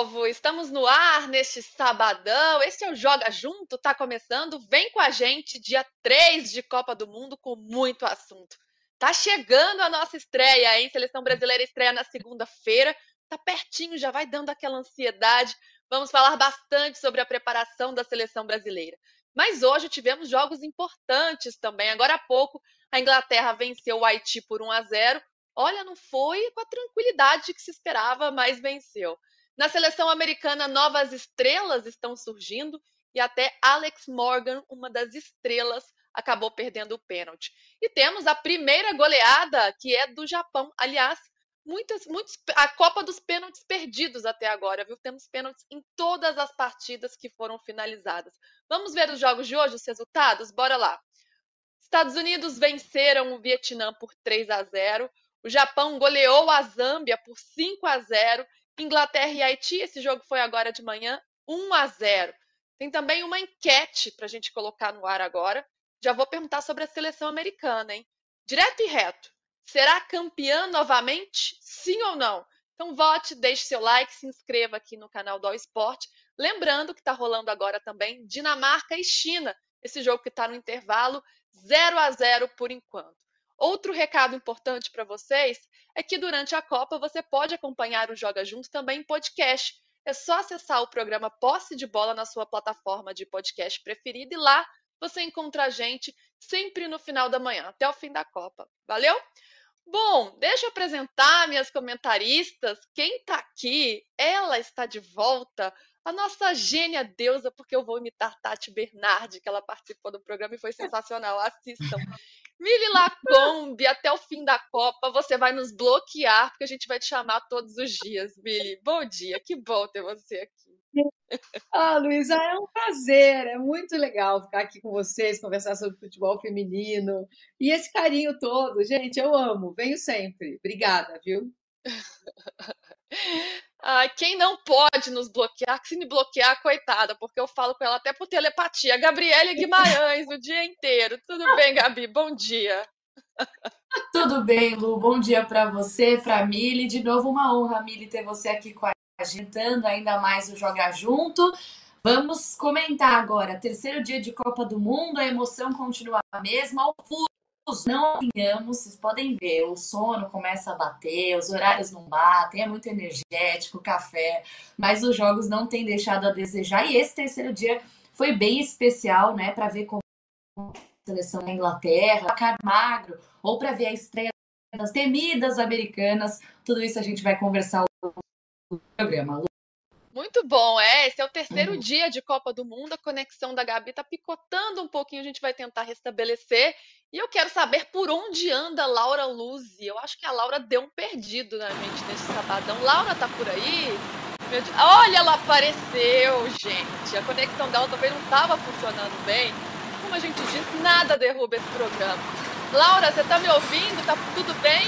povo! Estamos no ar neste sabadão. Esse é o Joga Junto, tá começando. Vem com a gente, dia 3 de Copa do Mundo, com muito assunto. Tá chegando a nossa estreia, hein? Seleção brasileira estreia na segunda-feira. Tá pertinho, já vai dando aquela ansiedade. Vamos falar bastante sobre a preparação da seleção brasileira. Mas hoje tivemos jogos importantes também. Agora há pouco, a Inglaterra venceu o Haiti por 1 a 0 Olha, não foi com a tranquilidade que se esperava, mas venceu. Na seleção americana, novas estrelas estão surgindo e até Alex Morgan, uma das estrelas, acabou perdendo o pênalti. E temos a primeira goleada, que é do Japão. Aliás, muitas, muitos, a Copa dos Pênaltis perdidos até agora, viu? Temos pênaltis em todas as partidas que foram finalizadas. Vamos ver os jogos de hoje, os resultados? Bora lá. Estados Unidos venceram o Vietnã por 3 a 0. O Japão goleou a Zâmbia por 5 a 0. Inglaterra e Haiti, esse jogo foi agora de manhã, 1 a 0. Tem também uma enquete para a gente colocar no ar agora. Já vou perguntar sobre a seleção americana, hein? Direto e reto. Será campeã novamente? Sim ou não? Então vote, deixe seu like, se inscreva aqui no canal do All Sport. Lembrando que está rolando agora também Dinamarca e China. Esse jogo que está no intervalo 0 a 0 por enquanto. Outro recado importante para vocês é que durante a Copa você pode acompanhar o Joga Junto também em podcast. É só acessar o programa Posse de Bola na sua plataforma de podcast preferida e lá você encontra a gente sempre no final da manhã, até o fim da Copa. Valeu? Bom, deixa eu apresentar minhas comentaristas. Quem está aqui, ela está de volta, a nossa gênia deusa, porque eu vou imitar Tati Bernardi, que ela participou do programa e foi sensacional. Assistam. Mili Lacombe, até o fim da Copa, você vai nos bloquear, porque a gente vai te chamar todos os dias, Mili. Bom dia, que bom ter você aqui. Ah, Luísa, é um prazer, é muito legal ficar aqui com vocês, conversar sobre futebol feminino e esse carinho todo, gente, eu amo, venho sempre. Obrigada, viu? Ah, quem não pode nos bloquear, que se me bloquear, coitada, porque eu falo com ela até por telepatia. Gabriele Guimarães, o dia inteiro. Tudo bem, Gabi? Bom dia. Tudo bem, Lu. Bom dia para você, para Mili. De novo, uma honra, Mili, ter você aqui com a gente, ainda mais o Jogar Junto. Vamos comentar agora. Terceiro dia de Copa do Mundo, a emoção continua a mesma. O não alinhamos, vocês podem ver, o sono começa a bater, os horários não batem, é muito energético, café, mas os jogos não têm deixado a desejar. E esse terceiro dia foi bem especial, né, para ver como a seleção da Inglaterra, a magro, ou para ver a estreia das temidas americanas. Tudo isso a gente vai conversar no programa. Muito bom, é. Esse é o terceiro uhum. dia de Copa do Mundo. A conexão da Gabi tá picotando um pouquinho, a gente vai tentar restabelecer. E eu quero saber por onde anda Laura Luzi. Eu acho que a Laura deu um perdido na gente nesse sabadão. Laura tá por aí? Olha, ela apareceu, gente. A conexão dela também não estava funcionando bem. Como a gente disse, nada derruba esse programa. Laura, você tá me ouvindo? Tá tudo bem?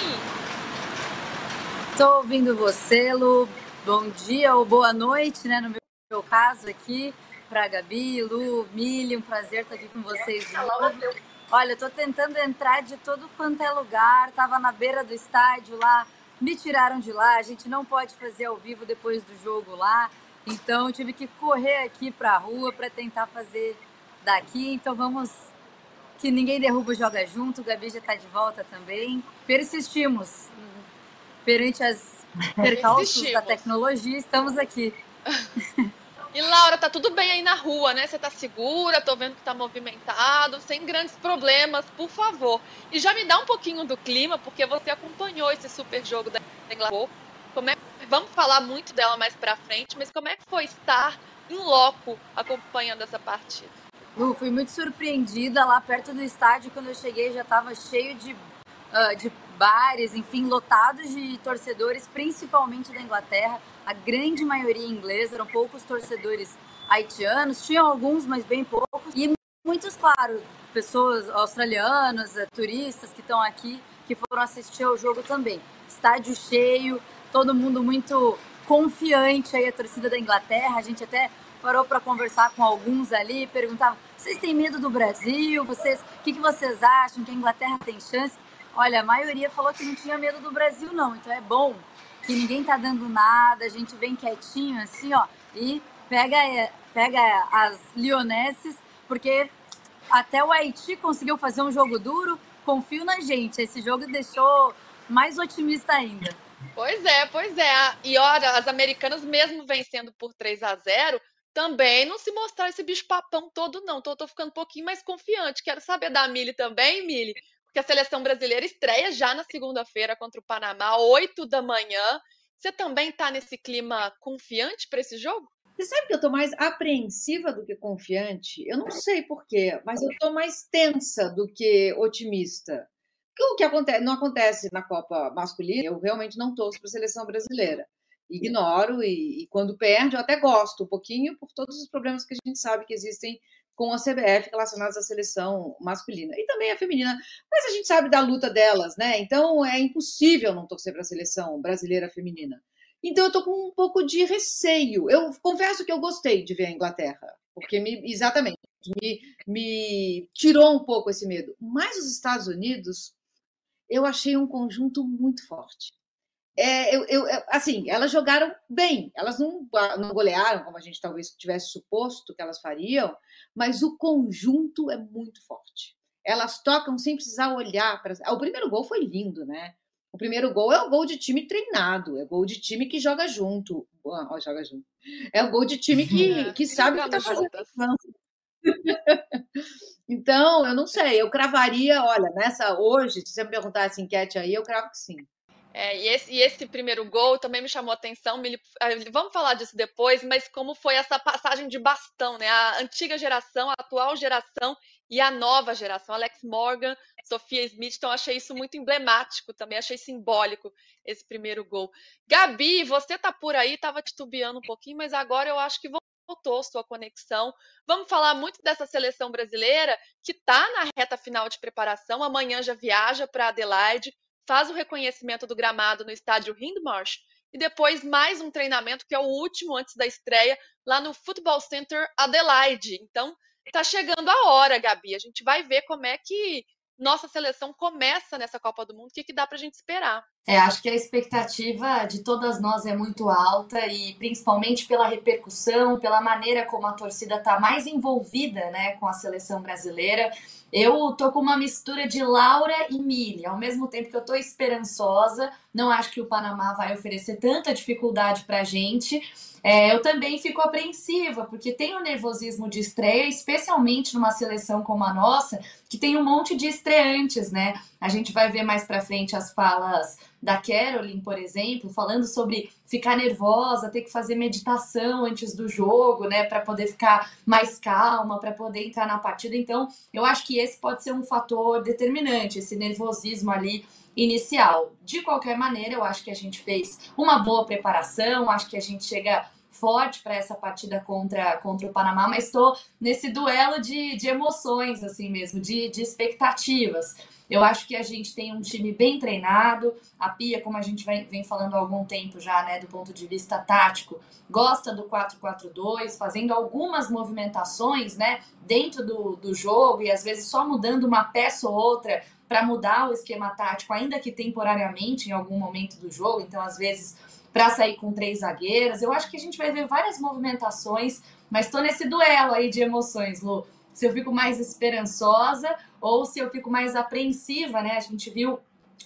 Tô ouvindo você, Lu bom dia ou boa noite, né? No meu caso aqui, para Gabi, Lu, Mili, um prazer estar aqui com vocês de novo. Olha, eu tô tentando entrar de todo quanto é lugar, tava na beira do estádio lá, me tiraram de lá, a gente não pode fazer ao vivo depois do jogo lá, então tive que correr aqui para a rua para tentar fazer daqui, então vamos que ninguém derruba joga junto, o Gabi já está de volta também. Persistimos perante as percalços da tecnologia, estamos aqui. E Laura, tá tudo bem aí na rua, né? Você tá segura, tô vendo que tá movimentado, sem grandes problemas, por favor. E já me dá um pouquinho do clima, porque você acompanhou esse super jogo da Inglaterra. Como é, vamos falar muito dela mais pra frente, mas como é que foi estar em loco acompanhando essa partida? Fui muito surpreendida lá perto do estádio, quando eu cheguei já estava cheio de, uh, de bares, enfim, lotados de torcedores, principalmente da Inglaterra. A grande maioria inglesa, eram poucos torcedores haitianos, tinham alguns, mas bem poucos. E muitos, claro, pessoas australianas, eh, turistas que estão aqui, que foram assistir ao jogo também. Estádio cheio, todo mundo muito confiante aí, a torcida da Inglaterra. A gente até parou para conversar com alguns ali, perguntava: vocês têm medo do Brasil? Vocês, o que, que vocês acham que a Inglaterra tem chance? Olha, a maioria falou que não tinha medo do Brasil, não. Então é bom que ninguém tá dando nada, a gente vem quietinho assim, ó, e pega, pega as lionesses, porque até o Haiti conseguiu fazer um jogo duro. Confio na gente. Esse jogo deixou mais otimista ainda. Pois é, pois é. E olha, as americanas, mesmo vencendo por 3 a 0 também não se mostrar esse bicho papão todo, não. Então, eu tô ficando um pouquinho mais confiante. Quero saber da Mili também, Mili, porque a seleção brasileira estreia já na segunda-feira contra o Panamá, 8 da manhã. Você também está nesse clima confiante para esse jogo? Você sabe que eu estou mais apreensiva do que confiante? Eu não sei porquê, mas eu estou mais tensa do que otimista. O que acontece, não acontece na Copa masculina, eu realmente não torço para a seleção brasileira. Ignoro e, e, quando perde eu até gosto um pouquinho por todos os problemas que a gente sabe que existem com a CBF relacionados à seleção masculina e também a feminina. Mas a gente sabe da luta delas, né? Então é impossível não torcer para a seleção brasileira feminina. Então eu estou com um pouco de receio. Eu confesso que eu gostei de ver a Inglaterra, porque me, exatamente me, me tirou um pouco esse medo. Mas os Estados Unidos eu achei um conjunto muito forte. É, eu, eu, assim, elas jogaram bem, elas não, não golearam como a gente talvez tivesse suposto que elas fariam, mas o conjunto é muito forte. Elas tocam sem precisar olhar para. O primeiro gol foi lindo, né? O primeiro gol é o gol de time treinado, é o gol de time que joga junto. Oh, joga junto. É o gol de time que, que sabe o que está fazendo. então, eu não sei, eu cravaria, olha, nessa hoje, se você me perguntar essa enquete aí, eu cravo que sim. É, e, esse, e, esse, primeiro gol também me chamou a atenção. Me, eh, vamos falar disso depois, mas como foi essa passagem de bastão, né? A antiga geração, a atual geração e a nova geração, Alex Morgan, Sofia Smith. Então, achei isso muito emblemático também, achei simbólico esse primeiro gol. Gabi, você tá por aí, estava titubeando um pouquinho, mas agora eu acho que voltou sua conexão. Vamos falar muito dessa seleção brasileira que está na reta final de preparação. Amanhã já viaja para Adelaide faz o reconhecimento do gramado no estádio Hindmarsh e depois mais um treinamento que é o último antes da estreia lá no Football Center Adelaide. Então, tá chegando a hora, Gabi. A gente vai ver como é que nossa seleção começa nessa Copa do Mundo, o que, que dá para a gente esperar. É, acho que a expectativa de todas nós é muito alta e principalmente pela repercussão, pela maneira como a torcida está mais envolvida né, com a seleção brasileira. Eu tô com uma mistura de Laura e Mili, ao mesmo tempo que eu tô esperançosa. Não acho que o Panamá vai oferecer tanta dificuldade pra gente. É, eu também fico apreensiva, porque tem o nervosismo de estreia, especialmente numa seleção como a nossa, que tem um monte de estreantes, né? A gente vai ver mais para frente as falas da Carolyn, por exemplo, falando sobre ficar nervosa, ter que fazer meditação antes do jogo, né, para poder ficar mais calma, para poder entrar na partida. Então, eu acho que esse pode ser um fator determinante, esse nervosismo ali inicial. De qualquer maneira, eu acho que a gente fez uma boa preparação, acho que a gente chega forte para essa partida contra, contra o Panamá, mas estou nesse duelo de, de emoções, assim mesmo, de, de expectativas. Eu acho que a gente tem um time bem treinado. A Pia, como a gente vem, vem falando há algum tempo já, né, do ponto de vista tático, gosta do 4-4-2, fazendo algumas movimentações, né, dentro do, do jogo e às vezes só mudando uma peça ou outra para mudar o esquema tático, ainda que temporariamente em algum momento do jogo. Então, às vezes, para sair com três zagueiras. Eu acho que a gente vai ver várias movimentações, mas estou nesse duelo aí de emoções, Lu. Se eu fico mais esperançosa ou se eu fico mais apreensiva, né? A gente viu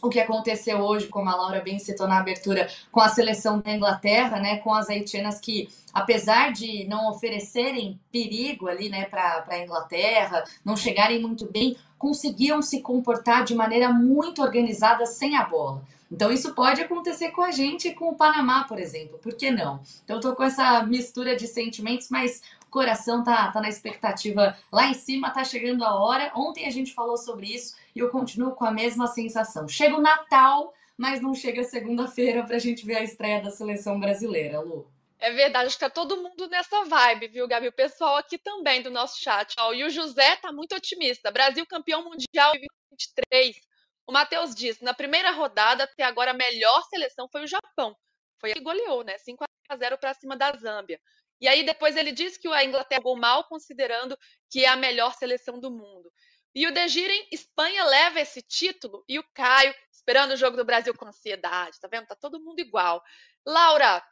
o que aconteceu hoje, como a Laura bem citou na abertura, com a seleção da Inglaterra, né, com as haitianas que, apesar de não oferecerem perigo ali, né, para a Inglaterra, não chegarem muito bem, conseguiam se comportar de maneira muito organizada sem a bola. Então isso pode acontecer com a gente com o Panamá, por exemplo. Por que não? Então tô com essa mistura de sentimentos, mas coração tá, tá na expectativa lá em cima, tá chegando a hora. Ontem a gente falou sobre isso e eu continuo com a mesma sensação. Chega o Natal, mas não chega segunda-feira pra gente ver a estreia da seleção brasileira, Lu. É verdade, acho que tá todo mundo nessa vibe, viu, Gabi? O pessoal aqui também do nosso chat. Ó, e o José tá muito otimista. Brasil campeão mundial em 2023. O Matheus diz: na primeira rodada, até agora, a melhor seleção foi o Japão. Foi a que goleou, né? 5 a 0 para cima da Zâmbia. E aí depois ele diz que a Inglaterra jogou mal, considerando que é a melhor seleção do mundo. E o Degiren, Espanha leva esse título. E o Caio, esperando o jogo do Brasil com ansiedade, tá vendo? Tá todo mundo igual. Laura,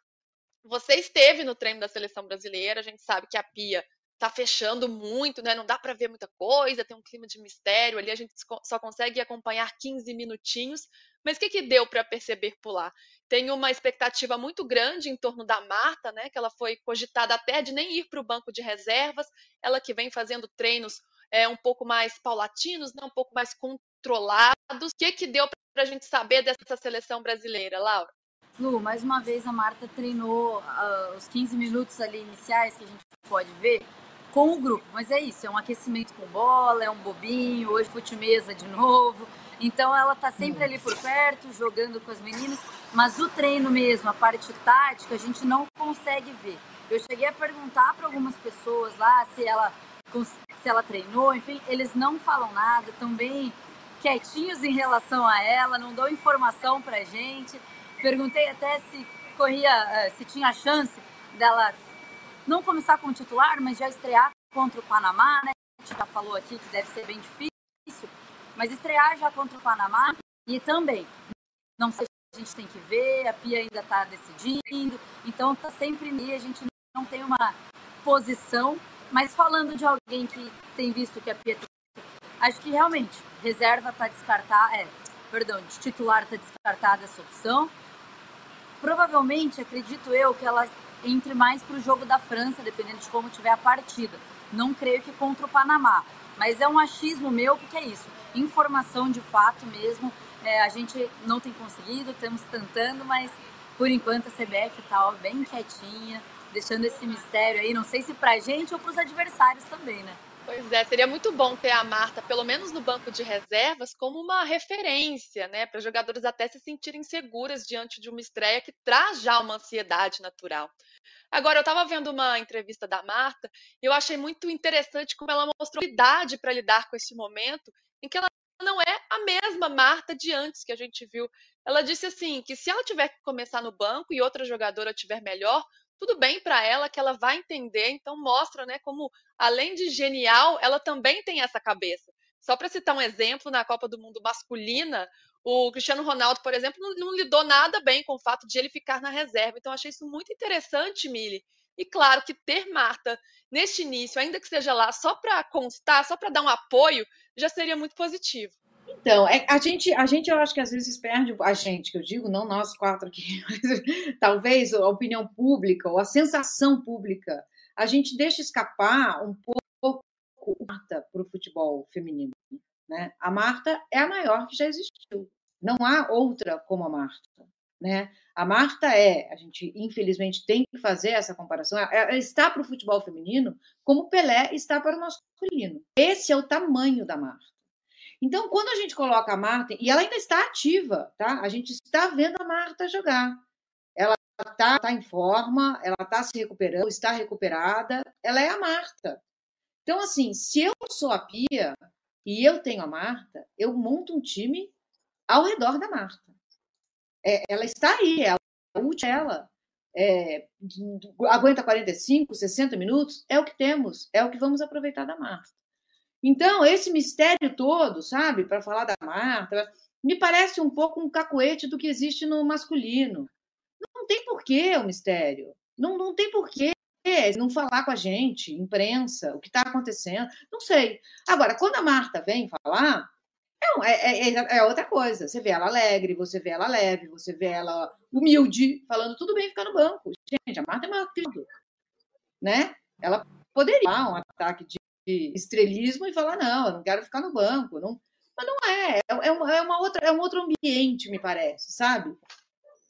você esteve no treino da seleção brasileira, a gente sabe que a Pia tá fechando muito, né? Não dá para ver muita coisa, tem um clima de mistério ali, a gente só consegue acompanhar 15 minutinhos. Mas o que, que deu para perceber por lá? Tem uma expectativa muito grande em torno da Marta, né? Que ela foi cogitada até de nem ir para o banco de reservas, ela que vem fazendo treinos é, um pouco mais paulatinos, né? um pouco mais controlados. O que, que deu para a gente saber dessa seleção brasileira, Laura? Lu, mais uma vez a Marta treinou uh, os 15 minutos ali iniciais que a gente pode ver com o grupo. Mas é isso, é um aquecimento com bola, é um bobinho, hoje fute mesa de novo. Então ela tá sempre ali por perto, jogando com as meninas, mas o treino mesmo, a parte tática, a gente não consegue ver. Eu cheguei a perguntar para algumas pessoas lá se ela se ela treinou, enfim, eles não falam nada, estão bem quietinhos em relação a ela, não dão informação pra gente. Perguntei até se corria, eh, se tinha chance dela não começar como titular, mas já estrear contra o Panamá, né? A gente já falou aqui que deve ser bem difícil, mas estrear já contra o Panamá e também, não sei se a gente tem que ver, a Pia ainda está decidindo, então tá sempre ali, a gente não tem uma posição, mas falando de alguém que tem visto que a Pia acho que realmente reserva está descartada, é, perdão, de titular está descartada essa opção. Provavelmente, acredito eu, que ela entre mais para o jogo da França, dependendo de como tiver a partida. Não creio que contra o Panamá, mas é um achismo meu, porque é isso. Informação de fato mesmo, é, a gente não tem conseguido, estamos tentando, mas por enquanto a CBF está bem quietinha, deixando esse mistério aí, não sei se para a gente ou para os adversários também, né? Pois é, seria muito bom ter a Marta, pelo menos no banco de reservas, como uma referência, né, para jogadores até se sentirem seguras diante de uma estreia que traz já uma ansiedade natural. Agora, eu estava vendo uma entrevista da Marta e eu achei muito interessante como ela mostrou idade para lidar com esse momento em que ela não é a mesma Marta de antes que a gente viu. Ela disse assim que se ela tiver que começar no banco e outra jogadora tiver melhor, tudo bem para ela que ela vai entender, então mostra, né, como além de genial, ela também tem essa cabeça. Só para citar um exemplo, na Copa do Mundo masculina, o Cristiano Ronaldo, por exemplo, não, não, lidou nada bem com o fato de ele ficar na reserva. Então, achei isso muito interessante, Mili. E claro que ter Marta neste início, ainda que seja lá só para constar, só para dar um apoio, já seria muito positivo. Então, é, a, gente, a gente, eu acho que às vezes perde, a gente, que eu digo, não nós quatro aqui, mas talvez a opinião pública ou a sensação pública, a gente deixa escapar um pouco Marta para o futebol feminino. Né? A Marta é a maior que já existiu. Não há outra como a Marta. Né? A Marta é, a gente infelizmente tem que fazer essa comparação, ela está para o futebol feminino como Pelé está para o masculino. Esse é o tamanho da Marta. Então, quando a gente coloca a Marta, e ela ainda está ativa, tá? A gente está vendo a Marta jogar. Ela está tá em forma, ela está se recuperando, está recuperada, ela é a Marta. Então, assim, se eu sou a Pia e eu tenho a Marta, eu monto um time ao redor da Marta. É, ela está aí, é a última ela. É, aguenta 45, 60 minutos, é o que temos, é o que vamos aproveitar da Marta. Então, esse mistério todo, sabe, para falar da Marta, me parece um pouco um cacoete do que existe no masculino. Não tem porquê o mistério. Não, não tem porquê não falar com a gente, imprensa, o que está acontecendo. Não sei. Agora, quando a Marta vem falar, é, é, é, é, outra coisa. Você vê ela alegre, você vê ela leve, você vê ela humilde, falando tudo bem ficar no banco. Gente, a Marta é maior que tudo. Né? Ela poderia um ataque de estrelismo e falar: não, eu não quero ficar no banco. Não... Mas não é, é, uma, é, uma outra, é um outro ambiente, me parece, sabe?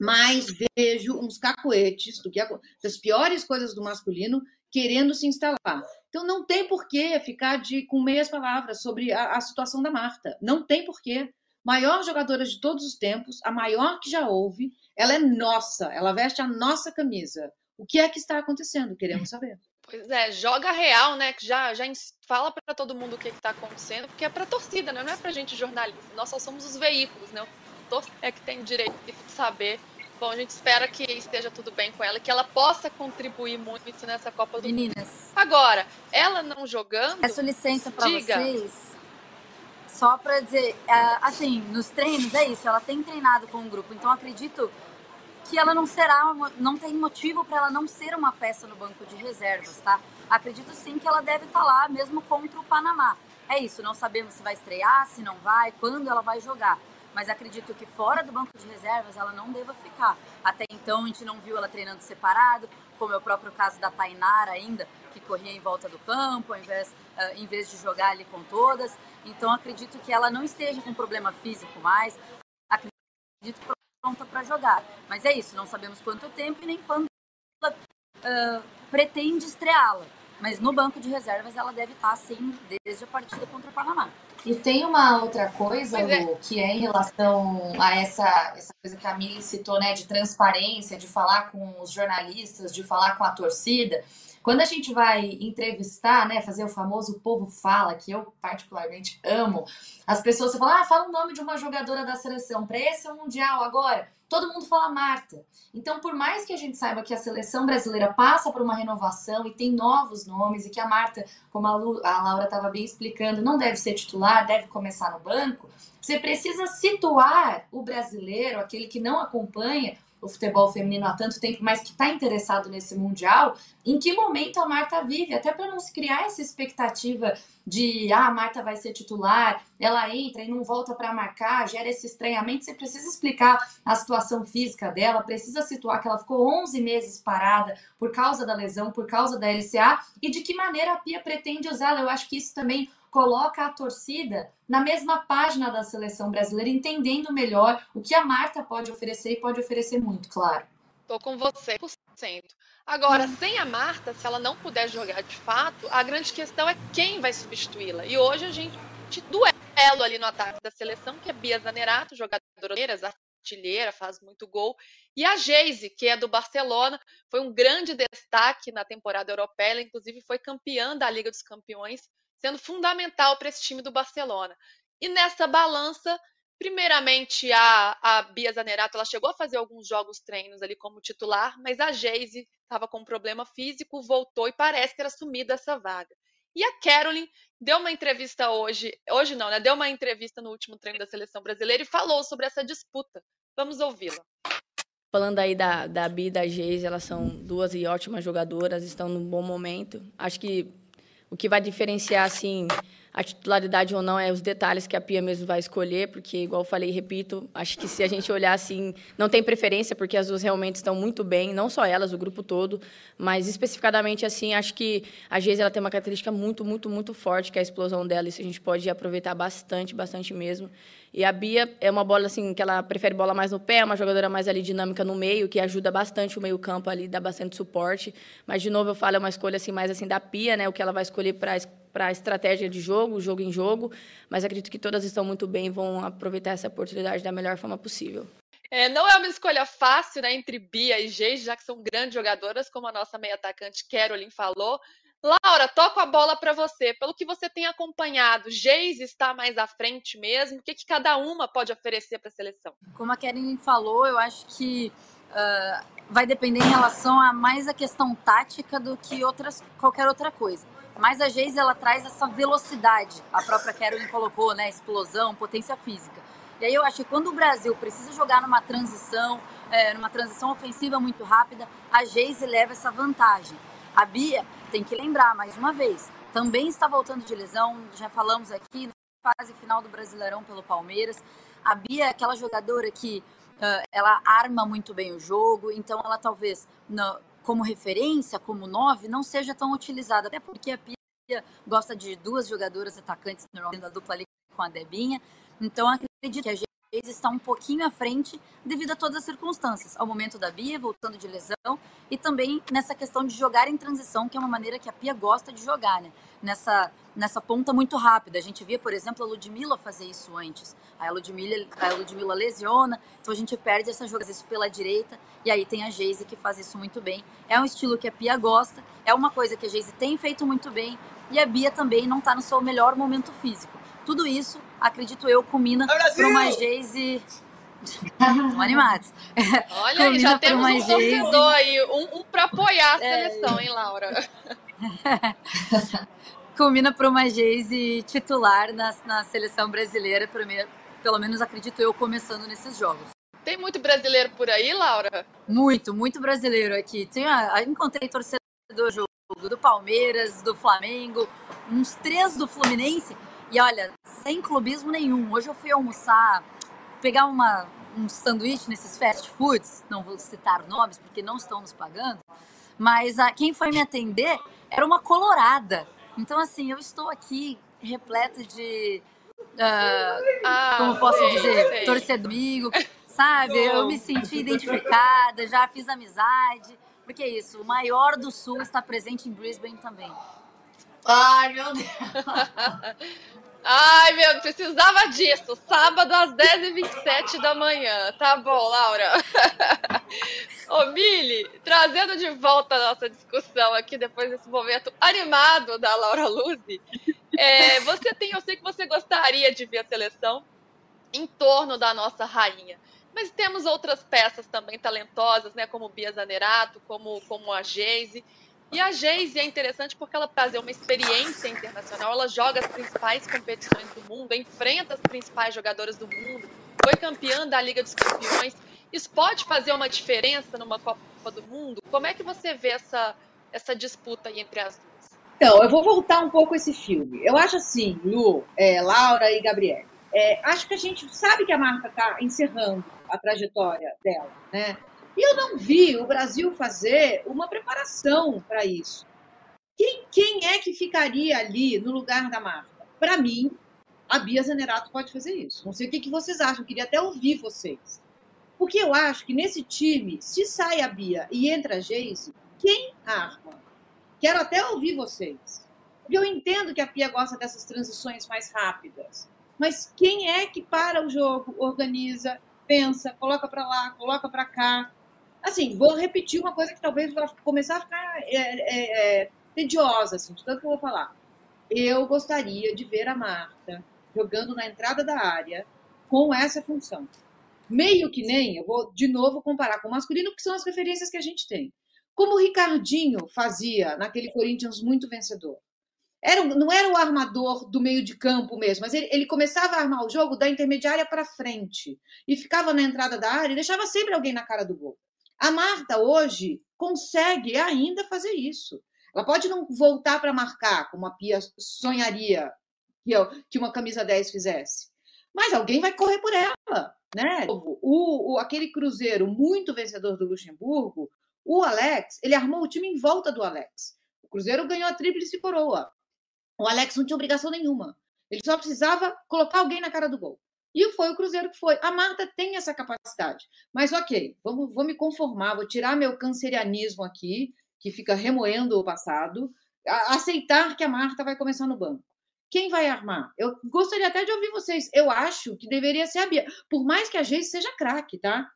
Mas vejo uns cacoetes do que das piores coisas do masculino querendo se instalar. Então não tem porquê ficar de, com meias palavras sobre a, a situação da Marta. Não tem porquê. Maior jogadora de todos os tempos, a maior que já houve, ela é nossa, ela veste a nossa camisa. O que é que está acontecendo? Queremos saber. Pois é, joga real, né? Que já, já fala para todo mundo o que está acontecendo, porque é para torcida, né? Não é para gente jornalista. Nós só somos os veículos, né? O torcedor é que tem direito de saber. Bom, a gente espera que esteja tudo bem com ela, que ela possa contribuir muito nessa Copa do Meninas. Agora, ela não jogando. Peço licença para vocês. só para dizer, é, assim, nos treinos é isso, ela tem treinado com o grupo, então acredito que ela não será, não tem motivo para ela não ser uma peça no banco de reservas, tá? Acredito sim que ela deve estar tá lá mesmo contra o Panamá. É isso, não sabemos se vai estrear, se não vai, quando ela vai jogar. Mas acredito que fora do banco de reservas ela não deva ficar. Até então a gente não viu ela treinando separado, como é o próprio caso da Tainara ainda, que corria em volta do campo, ao invés, uh, em vez de jogar ali com todas. Então acredito que ela não esteja com problema físico mais. Acredito pronta para jogar. Mas é isso, não sabemos quanto tempo e nem quando ela uh, pretende estreá-la. Mas no banco de reservas ela deve estar, sim, desde a partida contra o Panamá. E tem uma outra coisa, é. Lu, que é em relação a essa, essa coisa que a Mili citou, né, de transparência, de falar com os jornalistas, de falar com a torcida. Quando a gente vai entrevistar, né, fazer o famoso povo fala, que eu particularmente amo, as pessoas falam, ah, fala o nome de uma jogadora da seleção para esse mundial agora. Todo mundo fala Marta. Então, por mais que a gente saiba que a seleção brasileira passa por uma renovação e tem novos nomes e que a Marta, como a, Lu, a Laura estava bem explicando, não deve ser titular, deve começar no banco, você precisa situar o brasileiro, aquele que não acompanha, o futebol feminino há tanto tempo, mas que está interessado nesse Mundial, em que momento a Marta vive, até para não se criar essa expectativa de ah, a Marta vai ser titular, ela entra e não volta para marcar, gera esse estranhamento. Você precisa explicar a situação física dela, precisa situar que ela ficou 11 meses parada por causa da lesão, por causa da LCA e de que maneira a Pia pretende usá-la. Eu acho que isso também coloca a torcida na mesma página da seleção brasileira, entendendo melhor o que a Marta pode oferecer e pode oferecer muito, claro. Tô com você, 100%. Agora, sem a Marta, se ela não puder jogar de fato, a grande questão é quem vai substituí-la. E hoje a gente duelo ali no ataque da seleção, que é Bia Zanerato, jogadora artilheira, faz muito gol. E a Geise, que é do Barcelona, foi um grande destaque na temporada europeia, ela, inclusive foi campeã da Liga dos Campeões sendo fundamental para esse time do Barcelona. E nessa balança, primeiramente a, a Bia Zanerato, ela chegou a fazer alguns jogos treinos ali como titular, mas a Geise estava com um problema físico, voltou e parece ter assumido essa vaga. E a Caroline deu uma entrevista hoje, hoje não, né? Deu uma entrevista no último treino da seleção brasileira e falou sobre essa disputa. Vamos ouvi-la. Falando aí da, da Bia e da Geise, elas são duas e ótimas jogadoras, estão num bom momento. Acho que o que vai diferenciar, assim, a titularidade ou não é os detalhes que a Pia mesmo vai escolher, porque, igual eu falei repito, acho que se a gente olhar assim, não tem preferência, porque as duas realmente estão muito bem, não só elas, o grupo todo, mas especificadamente assim, acho que a Geise ela tem uma característica muito, muito, muito forte, que é a explosão dela, isso a gente pode aproveitar bastante, bastante mesmo. E a Bia é uma bola assim que ela prefere bola mais no pé, é uma jogadora mais ali dinâmica no meio, que ajuda bastante o meio-campo ali, dá bastante suporte. Mas de novo eu falo, é uma escolha assim mais assim da Pia, né, o que ela vai escolher para para a estratégia de jogo, jogo em jogo, mas acredito que todas estão muito bem e vão aproveitar essa oportunidade da melhor forma possível. É, não é uma escolha fácil né, entre Bia e Geis, já que são grandes jogadoras, como a nossa meia atacante Caroline falou. Laura, toco a bola para você. Pelo que você tem acompanhado, Geis está mais à frente mesmo? O que, que cada uma pode oferecer para a seleção? Como a Karen falou, eu acho que uh, vai depender em relação a mais a questão tática do que outras, qualquer outra coisa. Mas a Geise ela traz essa velocidade, a própria Carolyn colocou, né? Explosão, potência física. E aí eu acho que quando o Brasil precisa jogar numa transição, é, numa transição ofensiva muito rápida, a Geise leva essa vantagem. A Bia tem que lembrar, mais uma vez, também está voltando de lesão, já falamos aqui, na fase final do Brasileirão pelo Palmeiras. A Bia é aquela jogadora que uh, ela arma muito bem o jogo, então ela talvez, no, como referência, como nove, não seja tão utilizada, até porque a Pia gosta de duas jogadoras atacantes, normalmente da dupla ali com a Debinha, então acredito que a está um pouquinho à frente devido a todas as circunstâncias, ao momento da Bia voltando de lesão e também nessa questão de jogar em transição, que é uma maneira que a Pia gosta de jogar, né? Nessa nessa ponta muito rápida. A gente via, por exemplo, a Ludmilla fazer isso antes. A Ludmilla, a Ludmilla lesiona, então a gente perde essa jogada isso pela direita e aí tem a Geise que faz isso muito bem. É um estilo que a Pia gosta, é uma coisa que a Geise tem feito muito bem e a Bia também não está no seu melhor momento físico. Tudo isso, acredito eu, culmina para uma Geise Estão animados. Olha aí, já temos um torcedor aí, um, um para apoiar a é. seleção, é... hein, Laura? combina para uma Geise titular na, na seleção brasileira, pelo menos acredito eu, começando nesses jogos. Tem muito brasileiro por aí, Laura? Muito, muito brasileiro aqui. Tem, encontrei torcedor jogo do Palmeiras, do Flamengo, uns três do Fluminense. E olha, sem clubismo nenhum. Hoje eu fui almoçar, pegar uma, um sanduíche nesses fast foods, não vou citar nomes porque não estão nos pagando, mas a, quem foi me atender era uma colorada. Então, assim, eu estou aqui repleta de. Uh, ah, como posso sei, dizer? Sei. Torcedor amigo, sabe? Eu me senti identificada, já fiz amizade. Porque é isso, o maior do sul está presente em Brisbane também. Ai, meu Deus! Ai, meu, precisava disso. Sábado às 10h27 da manhã. Tá bom, Laura. Ô, Mili, trazendo de volta a nossa discussão aqui depois desse momento animado da Laura Luzi. É, você tem, eu sei que você gostaria de ver a seleção em torno da nossa rainha. Mas temos outras peças também talentosas, né? Como Bia Zanerato, como, como a Geise. E a Geise é interessante porque ela traz uma experiência internacional, ela joga as principais competições do mundo, enfrenta as principais jogadoras do mundo, foi campeã da Liga dos Campeões. Isso pode fazer uma diferença numa Copa do Mundo? Como é que você vê essa, essa disputa entre as duas? Então, eu vou voltar um pouco esse filme. Eu acho assim, Lu, é, Laura e Gabriel. É, acho que a gente sabe que a marca está encerrando a trajetória dela, né? E eu não vi o Brasil fazer uma preparação para isso. Quem, quem é que ficaria ali no lugar da Marta? Para mim, a Bia Zanerato pode fazer isso. Não sei o que, que vocês acham, queria até ouvir vocês. Porque eu acho que nesse time, se sai a Bia e entra a Geise, quem arma? Quero até ouvir vocês. Porque eu entendo que a Pia gosta dessas transições mais rápidas. Mas quem é que para o jogo, organiza, pensa, coloca para lá, coloca para cá? Assim, vou repetir uma coisa que talvez vai começar a ficar é, é, é, tediosa, assim, de tanto que eu vou falar. Eu gostaria de ver a Marta jogando na entrada da área com essa função. Meio que nem, eu vou de novo comparar com o masculino, que são as referências que a gente tem. Como o Ricardinho fazia naquele Corinthians muito vencedor. Era, não era o armador do meio de campo mesmo, mas ele, ele começava a armar o jogo da intermediária para frente e ficava na entrada da área e deixava sempre alguém na cara do gol. A Marta hoje consegue ainda fazer isso. Ela pode não voltar para marcar, como a Pia sonharia que, eu, que uma camisa 10 fizesse. Mas alguém vai correr por ela. Né? O, o, aquele Cruzeiro muito vencedor do Luxemburgo, o Alex, ele armou o time em volta do Alex. O Cruzeiro ganhou a tríplice coroa. O Alex não tinha obrigação nenhuma. Ele só precisava colocar alguém na cara do gol. E foi o Cruzeiro que foi. A Marta tem essa capacidade. Mas ok, vou me conformar, vou tirar meu cancerianismo aqui, que fica remoendo o passado, aceitar que a Marta vai começar no banco. Quem vai armar? Eu gostaria até de ouvir vocês. Eu acho que deveria ser a Bia. Por mais que a Geise seja craque, tá?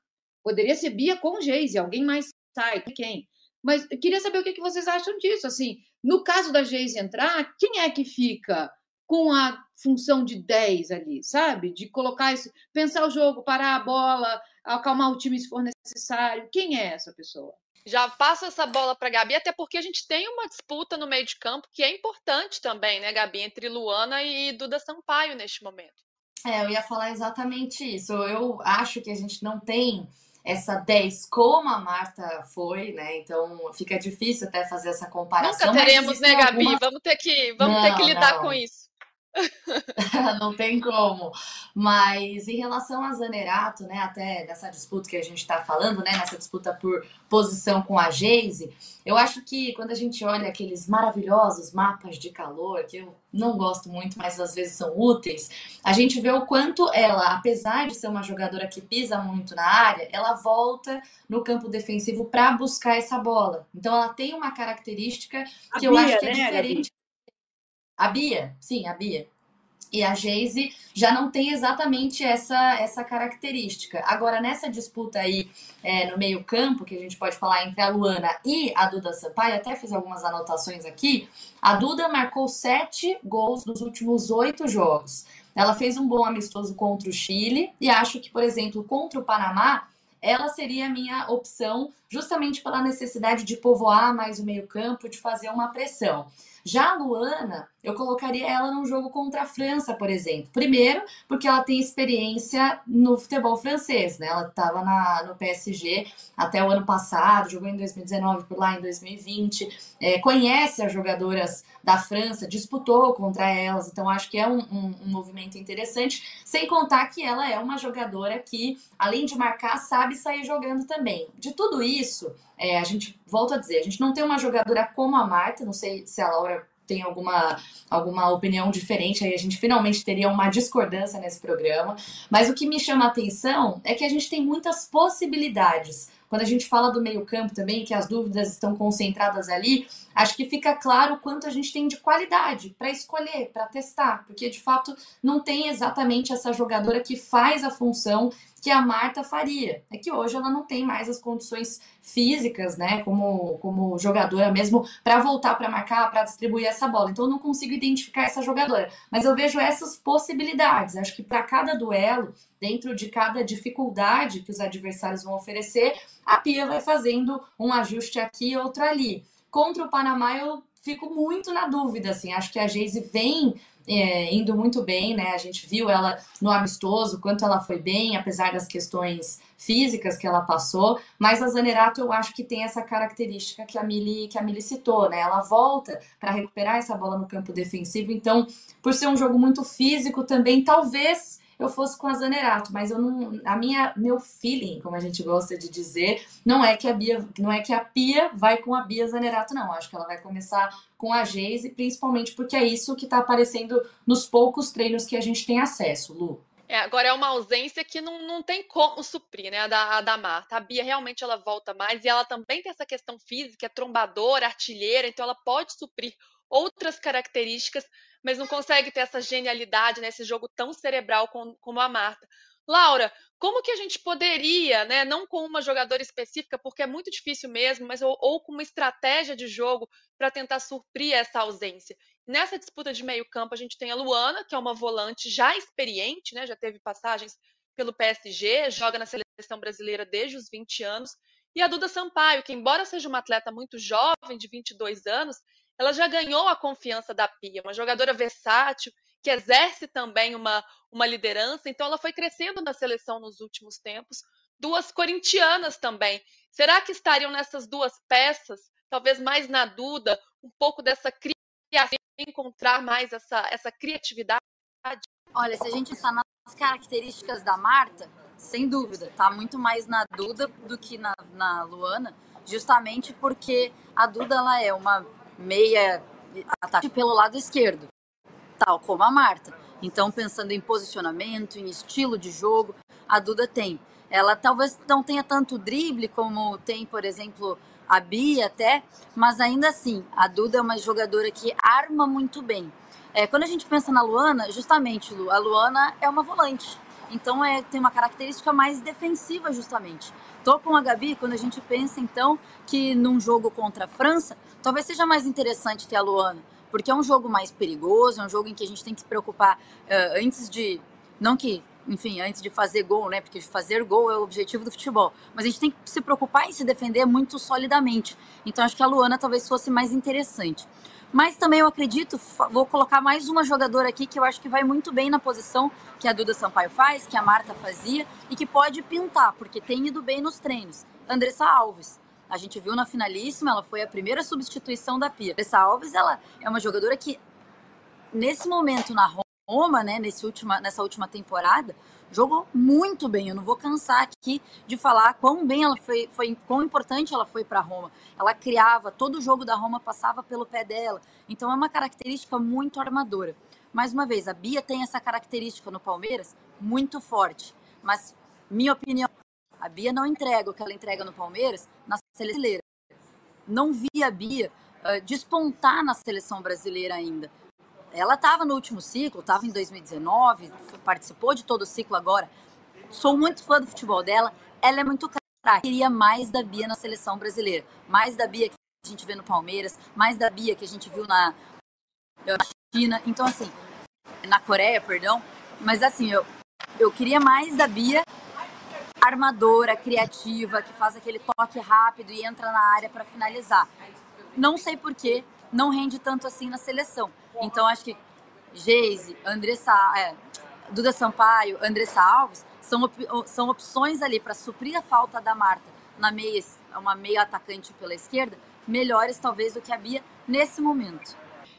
Poderia ser Bia com Geise, alguém mais sai, quem? Mas queria saber o que vocês acham disso. Assim, no caso da Geise entrar, quem é que fica com a função de 10 ali, sabe? De colocar isso, pensar o jogo, parar a bola, acalmar o time se for necessário. Quem é essa pessoa? Já passo essa bola para Gabi, até porque a gente tem uma disputa no meio de campo que é importante também, né, Gabi, entre Luana e Duda Sampaio neste momento. É, eu ia falar exatamente isso. Eu acho que a gente não tem essa 10 como a Marta foi, né? Então fica difícil até fazer essa comparação. Nunca teremos, né, Gabi? Algumas... Vamos ter que, vamos não, ter que lidar não. com isso. não tem como. Mas em relação a Zanerato, né, até nessa disputa que a gente está falando, né, nessa disputa por posição com a Geise, eu acho que quando a gente olha aqueles maravilhosos mapas de calor, que eu não gosto muito, mas às vezes são úteis, a gente vê o quanto ela, apesar de ser uma jogadora que pisa muito na área, ela volta no campo defensivo para buscar essa bola. Então ela tem uma característica que a eu Bia, acho que é né, diferente. A Bia, sim, a Bia. E a Geise já não tem exatamente essa, essa característica. Agora, nessa disputa aí é, no meio-campo, que a gente pode falar entre a Luana e a Duda Sampaio, até fiz algumas anotações aqui. A Duda marcou sete gols nos últimos oito jogos. Ela fez um bom amistoso contra o Chile e acho que, por exemplo, contra o Panamá, ela seria a minha opção, justamente pela necessidade de povoar mais o meio-campo, de fazer uma pressão. Já a Luana, eu colocaria ela num jogo contra a França, por exemplo. Primeiro, porque ela tem experiência no futebol francês, né? Ela estava no PSG até o ano passado, jogou em 2019 por lá, em 2020, é, conhece as jogadoras da França, disputou contra elas, então acho que é um, um, um movimento interessante. Sem contar que ela é uma jogadora que, além de marcar, sabe sair jogando também. De tudo isso, é, a gente volta a dizer, a gente não tem uma jogadora como a Marta, não sei se a Laura tem alguma, alguma opinião diferente, aí a gente finalmente teria uma discordância nesse programa. Mas o que me chama a atenção é que a gente tem muitas possibilidades. Quando a gente fala do meio-campo também, que as dúvidas estão concentradas ali, acho que fica claro o quanto a gente tem de qualidade para escolher, para testar, porque de fato não tem exatamente essa jogadora que faz a função que a Marta faria. É que hoje ela não tem mais as condições físicas, né, como, como jogadora mesmo, para voltar para marcar, para distribuir essa bola. Então eu não consigo identificar essa jogadora. Mas eu vejo essas possibilidades. Acho que para cada duelo, dentro de cada dificuldade que os adversários vão oferecer, a Pia vai fazendo um ajuste aqui outro ali. Contra o Panamá, eu fico muito na dúvida, assim. Acho que a Geise vem é, indo muito bem, né? A gente viu ela no amistoso, quanto ela foi bem, apesar das questões físicas que ela passou. Mas a Zanerato eu acho que tem essa característica que a Mili, que a Mili citou, né? Ela volta para recuperar essa bola no campo defensivo. Então, por ser um jogo muito físico também, talvez eu fosse com a Zanerato, mas eu não, a minha, meu feeling, como a gente gosta de dizer, não é que a Bia, não é que a Pia vai com a Bia Zanerato, não. Acho que ela vai começar com a Geise, principalmente porque é isso que está aparecendo nos poucos treinos que a gente tem acesso, Lu. É, agora é uma ausência que não, não tem como suprir, né? A da, a da Marta. A Bia realmente ela volta mais e ela também tem essa questão física, é trombadora, artilheira, então ela pode suprir outras características, mas não consegue ter essa genialidade nesse jogo tão cerebral como a Marta. Laura, como que a gente poderia, né, não com uma jogadora específica, porque é muito difícil mesmo, mas ou, ou com uma estratégia de jogo para tentar suprir essa ausência? Nessa disputa de meio campo, a gente tem a Luana, que é uma volante já experiente, né, já teve passagens pelo PSG, joga na seleção brasileira desde os 20 anos, e a Duda Sampaio, que embora seja uma atleta muito jovem, de 22 anos, ela já ganhou a confiança da Pia, uma jogadora versátil, que exerce também uma, uma liderança, então ela foi crescendo na seleção nos últimos tempos. Duas corintianas também. Será que estariam nessas duas peças, talvez mais na Duda, um pouco dessa criação, encontrar mais essa, essa criatividade? Olha, se a gente pensar nas características da Marta, sem dúvida, tá muito mais na Duda do que na, na Luana, justamente porque a Duda ela é uma meia ataque pelo lado esquerdo, tal como a Marta. Então, pensando em posicionamento, em estilo de jogo, a Duda tem. Ela talvez não tenha tanto drible como tem, por exemplo, a Bia até, mas ainda assim, a Duda é uma jogadora que arma muito bem. É, quando a gente pensa na Luana, justamente, Lu, a Luana é uma volante. Então é, tem uma característica mais defensiva, justamente. Tô com a Gabi quando a gente pensa, então, que num jogo contra a França, talvez seja mais interessante ter a Luana, porque é um jogo mais perigoso, é um jogo em que a gente tem que se preocupar uh, antes de. Não que, enfim, antes de fazer gol, né? Porque fazer gol é o objetivo do futebol. Mas a gente tem que se preocupar em se defender muito solidamente. Então acho que a Luana talvez fosse mais interessante. Mas também eu acredito, vou colocar mais uma jogadora aqui que eu acho que vai muito bem na posição que a Duda Sampaio faz, que a Marta fazia e que pode pintar, porque tem ido bem nos treinos. Andressa Alves. A gente viu na finalíssima, ela foi a primeira substituição da Pia. Andressa Alves, ela é uma jogadora que nesse momento na Roma, né, nesse última, nessa última temporada, jogou muito bem. Eu não vou cansar aqui de falar quão bem ela foi, foi quão importante ela foi para Roma. Ela criava, todo o jogo da Roma passava pelo pé dela. Então é uma característica muito armadora. Mais uma vez, a Bia tem essa característica no Palmeiras muito forte. Mas, minha opinião, a Bia não entrega o que ela entrega no Palmeiras na seleção brasileira. Não vi a Bia uh, despontar na seleção brasileira ainda. Ela estava no último ciclo, estava em 2019, participou de todo o ciclo agora. Sou muito fã do futebol dela. Ela é muito. Queria mais da Bia na seleção brasileira. Mais da Bia que a gente vê no Palmeiras, mais da Bia que a gente viu na China. Então, assim, na Coreia, perdão. Mas, assim, eu, eu queria mais da Bia armadora, criativa, que faz aquele toque rápido e entra na área para finalizar. Não sei porquê, não rende tanto assim na seleção. Então acho que Geise, Andressa, é, Duda Sampaio, Andressa Alves são, op são opções ali para suprir a falta da Marta na meia, uma meia atacante pela esquerda, melhores talvez do que a Bia nesse momento.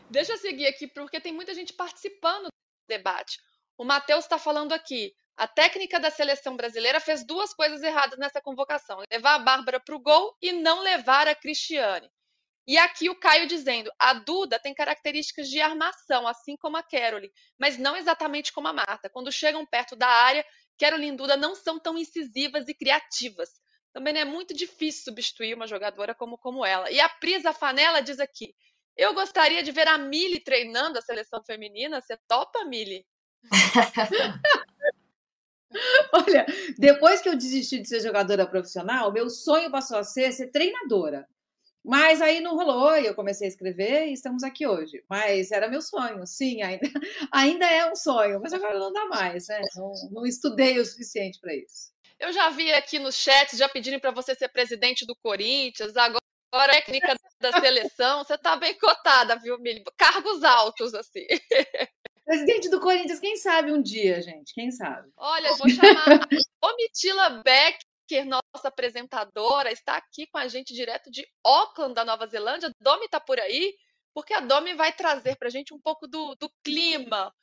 Deixa eu seguir aqui, porque tem muita gente participando do debate. O Matheus está falando aqui. A técnica da seleção brasileira fez duas coisas erradas nessa convocação: levar a Bárbara para o gol e não levar a Cristiane. E aqui o Caio dizendo: a Duda tem características de armação, assim como a Caroline, mas não exatamente como a Marta. Quando chegam perto da área, Caroline e Duda não são tão incisivas e criativas. Também é muito difícil substituir uma jogadora como, como ela. E a Prisa Fanella diz aqui: eu gostaria de ver a Mili treinando a seleção feminina. Você topa, Mili? Olha, depois que eu desisti de ser jogadora profissional, meu sonho passou a ser ser treinadora. Mas aí não rolou, e eu comecei a escrever e estamos aqui hoje. Mas era meu sonho, sim, ainda, ainda é um sonho, mas agora não dá mais, né? Não, não estudei o suficiente para isso. Eu já vi aqui no chat já pedindo para você ser presidente do Corinthians, agora Agora, técnica da seleção, você tá bem cotada, viu, Mili? Cargos altos, assim. Presidente do Corinthians, quem sabe um dia, gente? Quem sabe? Olha, vou chamar a Omitila Becker, nossa apresentadora, está aqui com a gente direto de Auckland, da Nova Zelândia. Domi tá por aí, porque a Domi vai trazer pra gente um pouco do, do clima.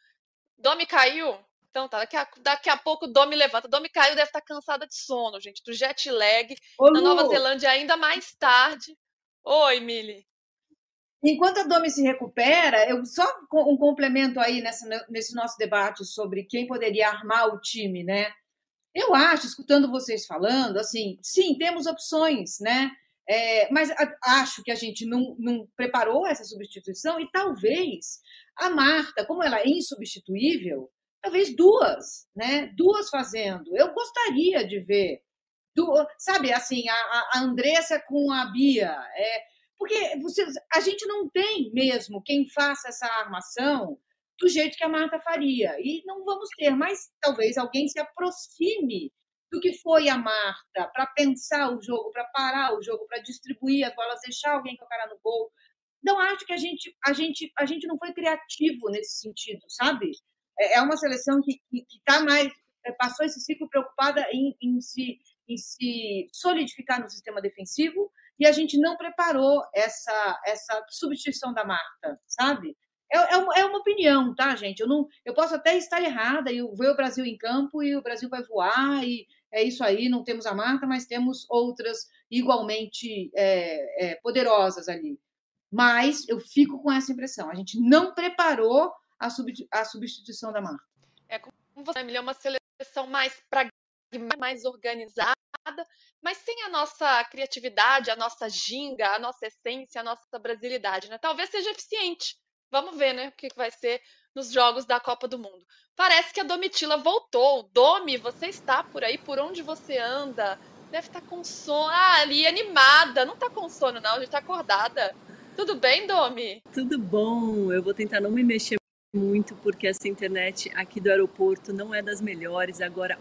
Domi caiu? Então tá, daqui a, daqui a pouco o Domi levanta. Domi caiu, deve estar tá cansada de sono, gente, do jet lag. Ô, na Nova Zelândia ainda mais tarde. Oi, Mili. Enquanto a Domi se recupera, eu só um complemento aí nessa, nesse nosso debate sobre quem poderia armar o time, né? Eu acho, escutando vocês falando, assim, sim, temos opções, né? É, mas acho que a gente não, não preparou essa substituição e talvez a Marta, como ela é insubstituível, talvez duas, né? Duas fazendo. Eu gostaria de ver, sabe, assim, a, a Andressa com a Bia, é, porque você, a gente não tem mesmo quem faça essa armação do jeito que a Marta faria. E não vamos ter, mas talvez alguém se aproxime do que foi a Marta para pensar o jogo, para parar o jogo, para distribuir as bolas, deixar alguém com a cara no gol. Não acho que a gente, a gente, a gente não foi criativo nesse sentido, sabe? É, é uma seleção que está mais é, passou esse ciclo preocupada em, em, se, em se solidificar no sistema defensivo e a gente não preparou essa, essa substituição da Marta, sabe? É, é, uma, é uma opinião, tá, gente? Eu, não, eu posso até estar errada e ver o Brasil em campo e o Brasil vai voar e é isso aí, não temos a Marta, mas temos outras igualmente é, é, poderosas ali. Mas eu fico com essa impressão. A gente não preparou a, sub, a substituição da Marta. É como você, Emília, é uma seleção mais pragmática, mais organizada, mas sem a nossa criatividade, a nossa ginga, a nossa essência, a nossa brasilidade, né? Talvez seja eficiente. Vamos ver, né, o que vai ser nos jogos da Copa do Mundo. Parece que a Domitila voltou. Domi, você está por aí? Por onde você anda? Deve estar com sono. Ah, ali, animada. Não está com sono, não. A gente está acordada. Tudo bem, Domi? Tudo bom. Eu vou tentar não me mexer muito porque essa internet aqui do aeroporto não é das melhores. Agora,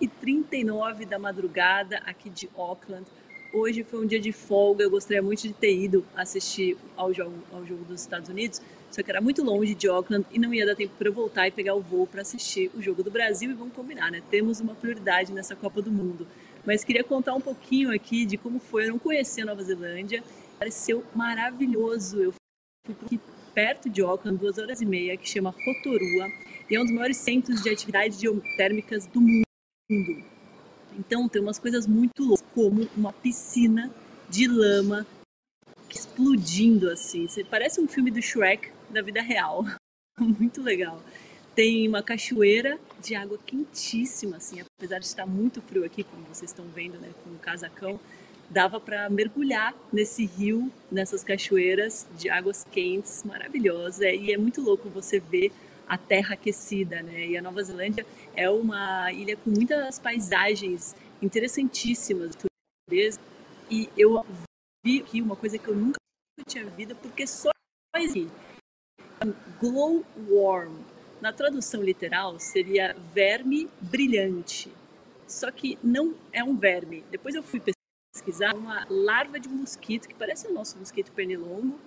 1h39 da madrugada aqui de Auckland. Hoje foi um dia de folga, eu gostaria muito de ter ido assistir ao jogo, ao jogo dos Estados Unidos, só que era muito longe de Auckland e não ia dar tempo para eu voltar e pegar o voo para assistir o jogo do Brasil. E vamos combinar, né? Temos uma prioridade nessa Copa do Mundo. Mas queria contar um pouquinho aqui de como foi. Eu não conhecia a Nova Zelândia, pareceu maravilhoso. Eu fui perto de Auckland, duas horas e meia, que chama Rotorua, e é um dos maiores centros de atividades geotérmicas do mundo. Então tem umas coisas muito loucas, como uma piscina de lama explodindo assim. Parece um filme do Shrek da vida real. muito legal. Tem uma cachoeira de água quentíssima, assim, apesar de estar muito frio aqui, como vocês estão vendo, né, com o casacão dava para mergulhar nesse rio, nessas cachoeiras de águas quentes, maravilhosa. E é muito louco você ver a terra aquecida, né? E a Nova Zelândia é uma ilha com muitas paisagens interessantíssimas E eu vi aqui uma coisa que eu nunca tinha visto, porque só existe glow worm. Na tradução literal seria verme brilhante. Só que não é um verme. Depois eu fui pesquisar uma larva de mosquito, que parece o nosso mosquito pernilongo,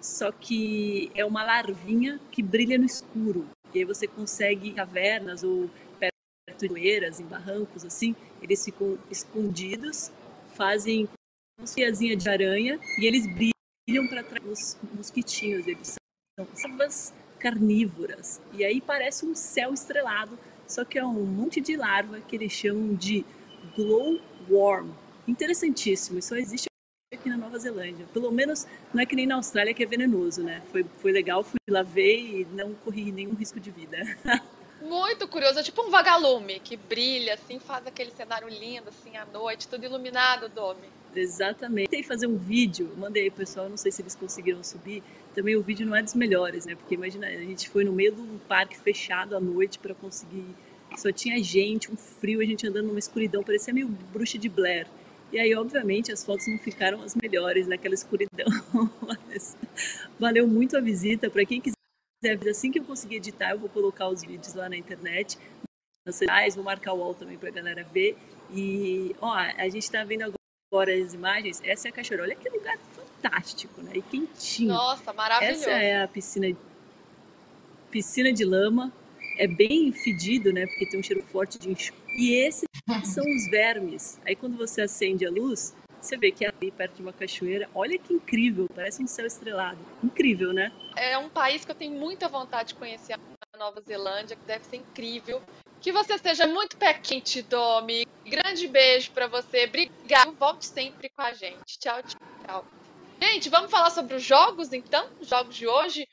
só que é uma larvinha que brilha no escuro. E aí você consegue cavernas ou perto de poeiras, em barrancos, assim, eles ficam escondidos, fazem uma fiazinha de aranha e eles brilham para trás os mosquitinhos. Eles são larvas carnívoras. E aí parece um céu estrelado, só que é um monte de larva que eles chamam de glowworm. Interessantíssimo, isso só existe aqui na Nova Zelândia. Pelo menos não é que nem na Austrália que é venenoso, né? Foi, foi legal, fui lá ver e não corri nenhum risco de vida. Muito curioso, é tipo um vagalume que brilha, assim, faz aquele cenário lindo, assim, à noite, tudo iluminado, Domi. Exatamente. Tentei fazer um vídeo, mandei pro pessoal, não sei se eles conseguiram subir. Também o vídeo não é dos melhores, né? Porque imagina, a gente foi no meio de um parque fechado à noite para conseguir. Só tinha gente, um frio, a gente andando numa escuridão, parecia meio bruxa de Blair. E aí, obviamente, as fotos não ficaram as melhores naquela escuridão. valeu muito a visita. Para quem quiser, assim que eu conseguir editar, eu vou colocar os vídeos lá na internet, nas redes, vou marcar o wall também para a galera ver. E, ó, a gente está vendo agora as imagens. Essa é a cachoeira. Olha que lugar fantástico, né? E quentinho. Nossa, maravilhoso. Essa é a piscina, piscina de lama. É bem fedido, né? Porque tem um cheiro forte de enxofre. E esses são os vermes. Aí quando você acende a luz, você vê que é ali perto de uma cachoeira. Olha que incrível, parece um céu estrelado. Incrível, né? É um país que eu tenho muita vontade de conhecer, a Nova Zelândia, que deve ser incrível. Que você esteja muito pé quente, Domi. Grande beijo para você. Obrigado. Volte sempre com a gente. Tchau, tchau. Gente, vamos falar sobre os jogos, então? Os jogos de hoje?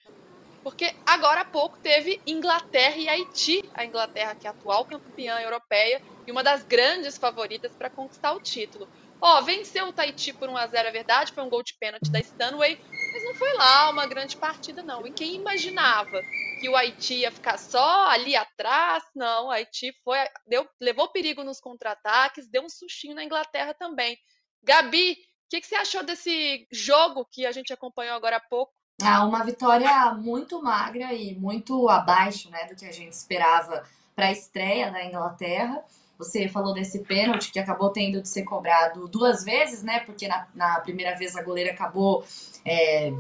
Porque agora há pouco teve Inglaterra e Haiti. A Inglaterra, que é atual campeã europeia e uma das grandes favoritas para conquistar o título. Ó, venceu o Tahiti por 1 a 0 é verdade, foi um gol de pênalti da Stanway, mas não foi lá uma grande partida, não. E quem imaginava que o Haiti ia ficar só ali atrás? Não, o Haiti foi, deu, levou perigo nos contra-ataques, deu um sustinho na Inglaterra também. Gabi, o que, que você achou desse jogo que a gente acompanhou agora há pouco? Ah, uma vitória muito magra e muito abaixo né, do que a gente esperava para a estreia da Inglaterra. Você falou desse pênalti que acabou tendo de ser cobrado duas vezes, né? Porque na, na primeira vez a goleira acabou é,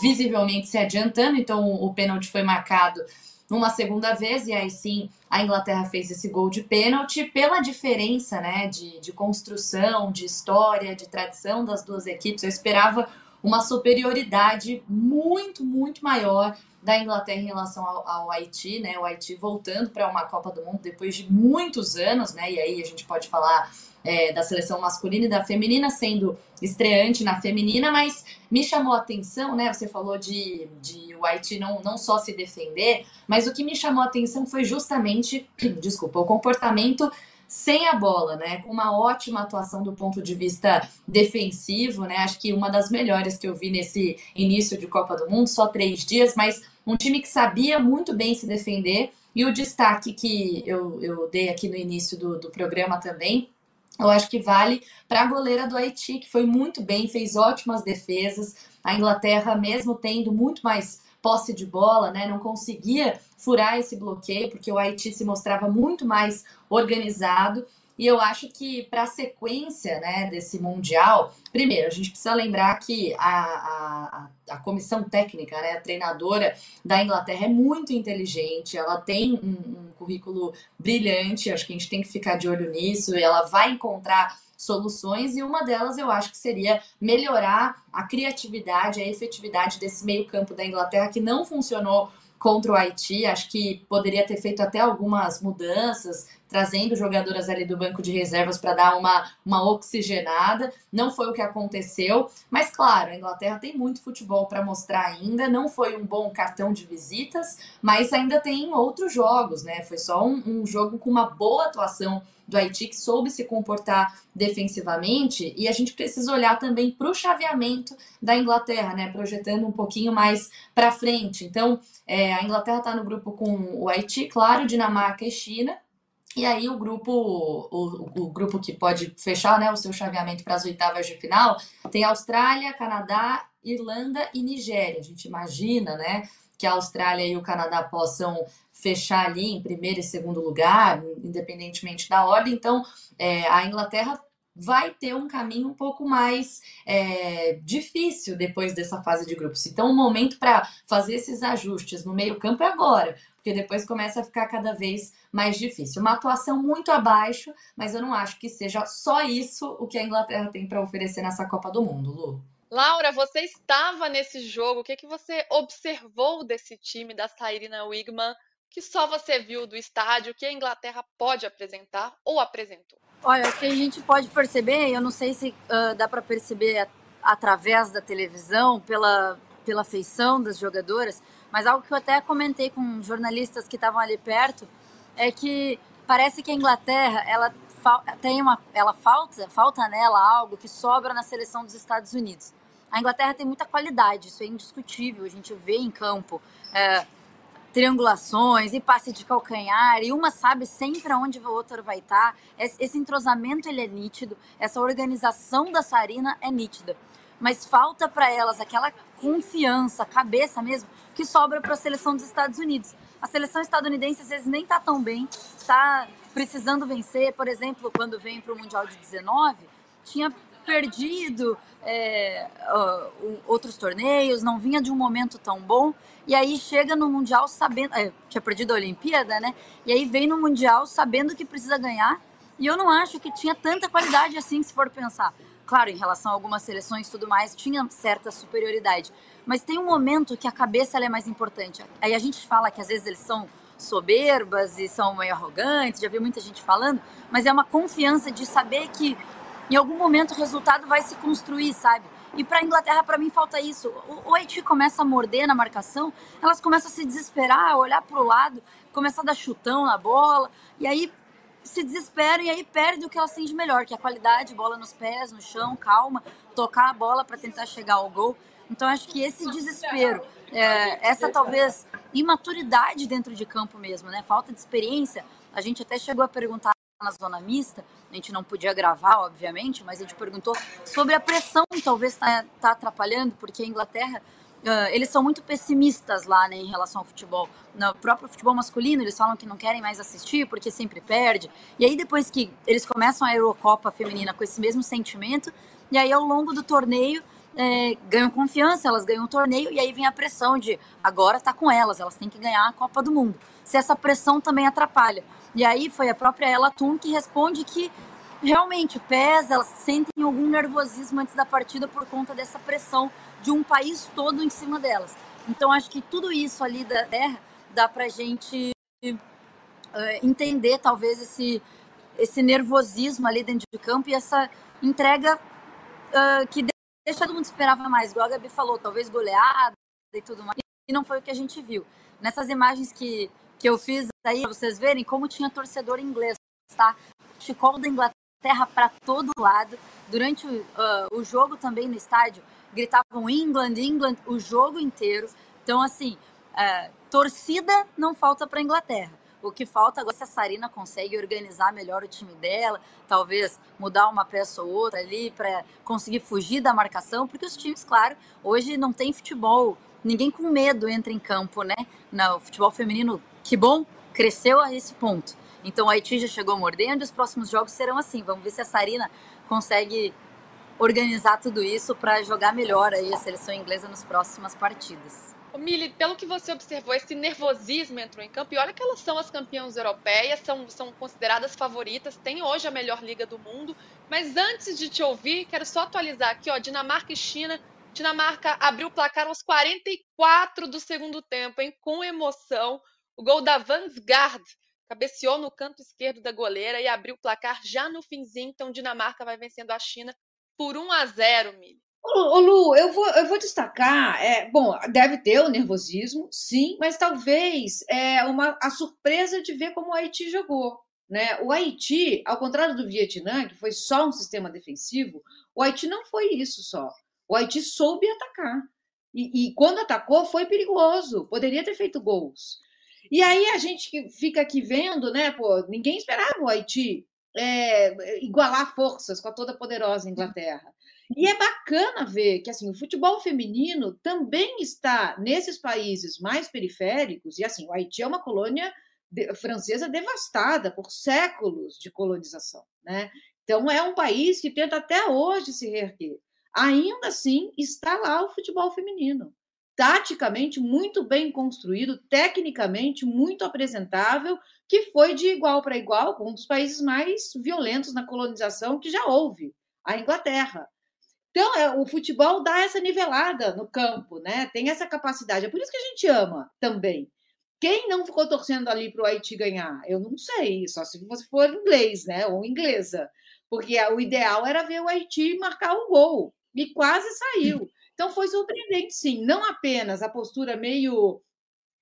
visivelmente se adiantando, então o pênalti foi marcado numa segunda vez, e aí sim a Inglaterra fez esse gol de pênalti pela diferença né, de, de construção, de história, de tradição das duas equipes. Eu esperava uma superioridade muito, muito maior da Inglaterra em relação ao, ao Haiti, né? O Haiti voltando para uma Copa do Mundo depois de muitos anos, né? E aí a gente pode falar é, da seleção masculina e da feminina sendo estreante na feminina, mas me chamou a atenção, né? Você falou de, de o Haiti não, não só se defender, mas o que me chamou a atenção foi justamente, desculpa, o comportamento sem a bola, né? Com uma ótima atuação do ponto de vista defensivo, né? Acho que uma das melhores que eu vi nesse início de Copa do Mundo, só três dias, mas um time que sabia muito bem se defender. E o destaque que eu, eu dei aqui no início do, do programa também, eu acho que vale para a goleira do Haiti, que foi muito bem, fez ótimas defesas. A Inglaterra, mesmo tendo muito mais posse de bola, né? Não conseguia furar esse bloqueio, porque o Haiti se mostrava muito mais organizado. E eu acho que para a sequência né, desse Mundial, primeiro, a gente precisa lembrar que a, a, a comissão técnica, né, a treinadora da Inglaterra é muito inteligente, ela tem um, um currículo brilhante, acho que a gente tem que ficar de olho nisso, ela vai encontrar soluções e uma delas eu acho que seria melhorar a criatividade, a efetividade desse meio-campo da Inglaterra que não funcionou contra o Haiti. Acho que poderia ter feito até algumas mudanças, trazendo jogadoras ali do banco de reservas para dar uma, uma oxigenada. Não foi o que aconteceu, mas claro, a Inglaterra tem muito futebol para mostrar ainda. Não foi um bom cartão de visitas, mas ainda tem outros jogos, né? Foi só um, um jogo com uma boa atuação do Haiti que soube se comportar defensivamente e a gente precisa olhar também para o chaveamento da Inglaterra, né? Projetando um pouquinho mais para frente. Então, é, a Inglaterra está no grupo com o Haiti, claro, Dinamarca e China. E aí o grupo, o, o grupo que pode fechar né, o seu chaveamento para as oitavas de final tem Austrália, Canadá, Irlanda e Nigéria. A gente imagina, né, que a Austrália e o Canadá possam fechar ali em primeiro e segundo lugar, independentemente da ordem. Então, é, a Inglaterra vai ter um caminho um pouco mais é, difícil depois dessa fase de grupos. Então, o momento para fazer esses ajustes no meio-campo é agora, porque depois começa a ficar cada vez mais difícil. Uma atuação muito abaixo, mas eu não acho que seja só isso o que a Inglaterra tem para oferecer nessa Copa do Mundo, Lu. Laura, você estava nesse jogo. O que, é que você observou desse time da Sairina Wigman que só você viu do estádio que a Inglaterra pode apresentar ou apresentou? Olha, o que a gente pode perceber, eu não sei se uh, dá para perceber através da televisão, pela, pela feição das jogadoras, mas algo que eu até comentei com jornalistas que estavam ali perto é que parece que a Inglaterra ela tem uma, ela falta, falta nela algo que sobra na seleção dos Estados Unidos. A Inglaterra tem muita qualidade, isso é indiscutível. A gente vê em campo é, triangulações e passe de calcanhar, e uma sabe sempre aonde o outro vai estar. Tá. Esse entrosamento ele é nítido, essa organização da Sarina é nítida. Mas falta para elas aquela confiança, cabeça mesmo, que sobra para a seleção dos Estados Unidos. A seleção estadunidense às vezes nem está tão bem, está precisando vencer. Por exemplo, quando vem para o Mundial de 19, tinha perdido é, uh, outros torneios, não vinha de um momento tão bom. E aí chega no Mundial sabendo. É, tinha perdido a Olimpíada, né? E aí vem no Mundial sabendo que precisa ganhar. E eu não acho que tinha tanta qualidade assim, se for pensar. Claro, em relação a algumas seleções e tudo mais, tinha certa superioridade. Mas tem um momento que a cabeça é mais importante. Aí a gente fala que às vezes eles são soberbas e são meio arrogantes, já vi muita gente falando, mas é uma confiança de saber que em algum momento o resultado vai se construir, sabe? E para a Inglaterra, para mim, falta isso. O, o Haiti começa a morder na marcação, elas começam a se desesperar, a olhar para o lado, começar a dar chutão na bola, e aí se desesperam e aí perde o que elas têm de melhor, que é a qualidade, bola nos pés, no chão, calma, tocar a bola para tentar chegar ao gol. Então acho que esse desespero, é, essa talvez imaturidade dentro de campo mesmo, né? Falta de experiência. A gente até chegou a perguntar na zona mista, a gente não podia gravar, obviamente, mas a gente perguntou sobre a pressão, talvez está tá atrapalhando, porque a Inglaterra, uh, eles são muito pessimistas lá né, em relação ao futebol. No próprio futebol masculino, eles falam que não querem mais assistir porque sempre perde. E aí, depois que eles começam a Eurocopa feminina com esse mesmo sentimento, e aí ao longo do torneio, é, ganham confiança, elas ganham o torneio, e aí vem a pressão de agora está com elas, elas têm que ganhar a Copa do Mundo. Se essa pressão também atrapalha. E aí foi a própria Ella Thun que responde que realmente pesa, elas sentem algum nervosismo antes da partida por conta dessa pressão de um país todo em cima delas. Então acho que tudo isso ali da terra dá pra gente uh, entender talvez esse esse nervosismo ali dentro de campo e essa entrega uh, que deixa todo mundo esperava mais, igual a Gabi falou, talvez goleada e tudo mais. E não foi o que a gente viu. Nessas imagens que que eu fiz aí, pra vocês verem como tinha torcedor inglês, tá? Chicol da Inglaterra para todo lado. Durante uh, o jogo também no estádio, gritavam England, England, o jogo inteiro. Então, assim, uh, torcida não falta para Inglaterra. O que falta agora é se a Sarina consegue organizar melhor o time dela, talvez mudar uma peça ou outra ali para conseguir fugir da marcação, porque os times, claro, hoje não tem futebol, ninguém com medo entra em campo, né? No futebol feminino que bom, cresceu a esse ponto. Então o Haiti já chegou mordendo os próximos jogos serão assim. Vamos ver se a Sarina consegue organizar tudo isso para jogar melhor aí a seleção inglesa nas próximas partidas. Mili, pelo que você observou, esse nervosismo entrou em campo. E olha que elas são as campeãs europeias, são, são consideradas favoritas, têm hoje a melhor liga do mundo. Mas antes de te ouvir, quero só atualizar aqui, ó, Dinamarca e China. Dinamarca abriu o placar aos 44 do segundo tempo, hein? Com emoção. O gol da Vansgaard cabeceou no canto esquerdo da goleira e abriu o placar já no finzinho. Então, Dinamarca vai vencendo a China por 1 a 0, Mili. Ô, Lu, eu vou, eu vou destacar, é, bom, deve ter o nervosismo, sim, mas talvez é uma, a surpresa de ver como o Haiti jogou. Né? O Haiti, ao contrário do Vietnã, que foi só um sistema defensivo, o Haiti não foi isso só. O Haiti soube atacar. E, e quando atacou, foi perigoso, poderia ter feito gols. E aí a gente fica aqui vendo, né? Pô, ninguém esperava o Haiti é, igualar forças com a toda poderosa Inglaterra. E é bacana ver que assim o futebol feminino também está nesses países mais periféricos e assim o Haiti é uma colônia francesa devastada por séculos de colonização, né? Então, é um país que tenta até hoje se reerguer. Ainda assim, está lá o futebol feminino. Taticamente muito bem construído, tecnicamente muito apresentável, que foi de igual para igual com um dos países mais violentos na colonização que já houve, a Inglaterra. Então, é, o futebol dá essa nivelada no campo, né? Tem essa capacidade. É por isso que a gente ama também. Quem não ficou torcendo ali para o Haiti ganhar? Eu não sei, só se você for inglês, né? Ou inglesa. Porque o ideal era ver o Haiti marcar o gol. E quase saiu. Então foi surpreendente, sim. Não apenas a postura meio.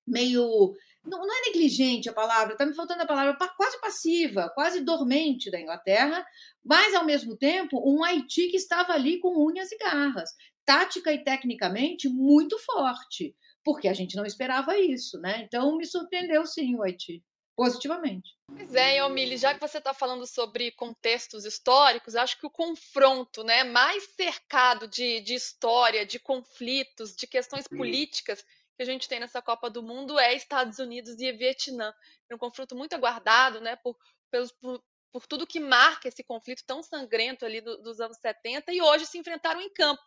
meio não, não, é negligente a palavra, está me faltando a palavra quase passiva, quase dormente da Inglaterra, mas ao mesmo tempo um Haiti que estava ali com unhas e garras, tática e tecnicamente muito forte, porque a gente não esperava isso, né? Então me surpreendeu sim o Haiti positivamente. Pois é, Elmile, já que você está falando sobre contextos históricos, acho que o confronto né, mais cercado de, de história, de conflitos, de questões políticas que a gente tem nessa Copa do Mundo é Estados Unidos e Vietnã. É um conflito muito aguardado, né, por, pelos, por, por tudo que marca esse conflito tão sangrento ali do, dos anos 70, e hoje se enfrentaram em campo.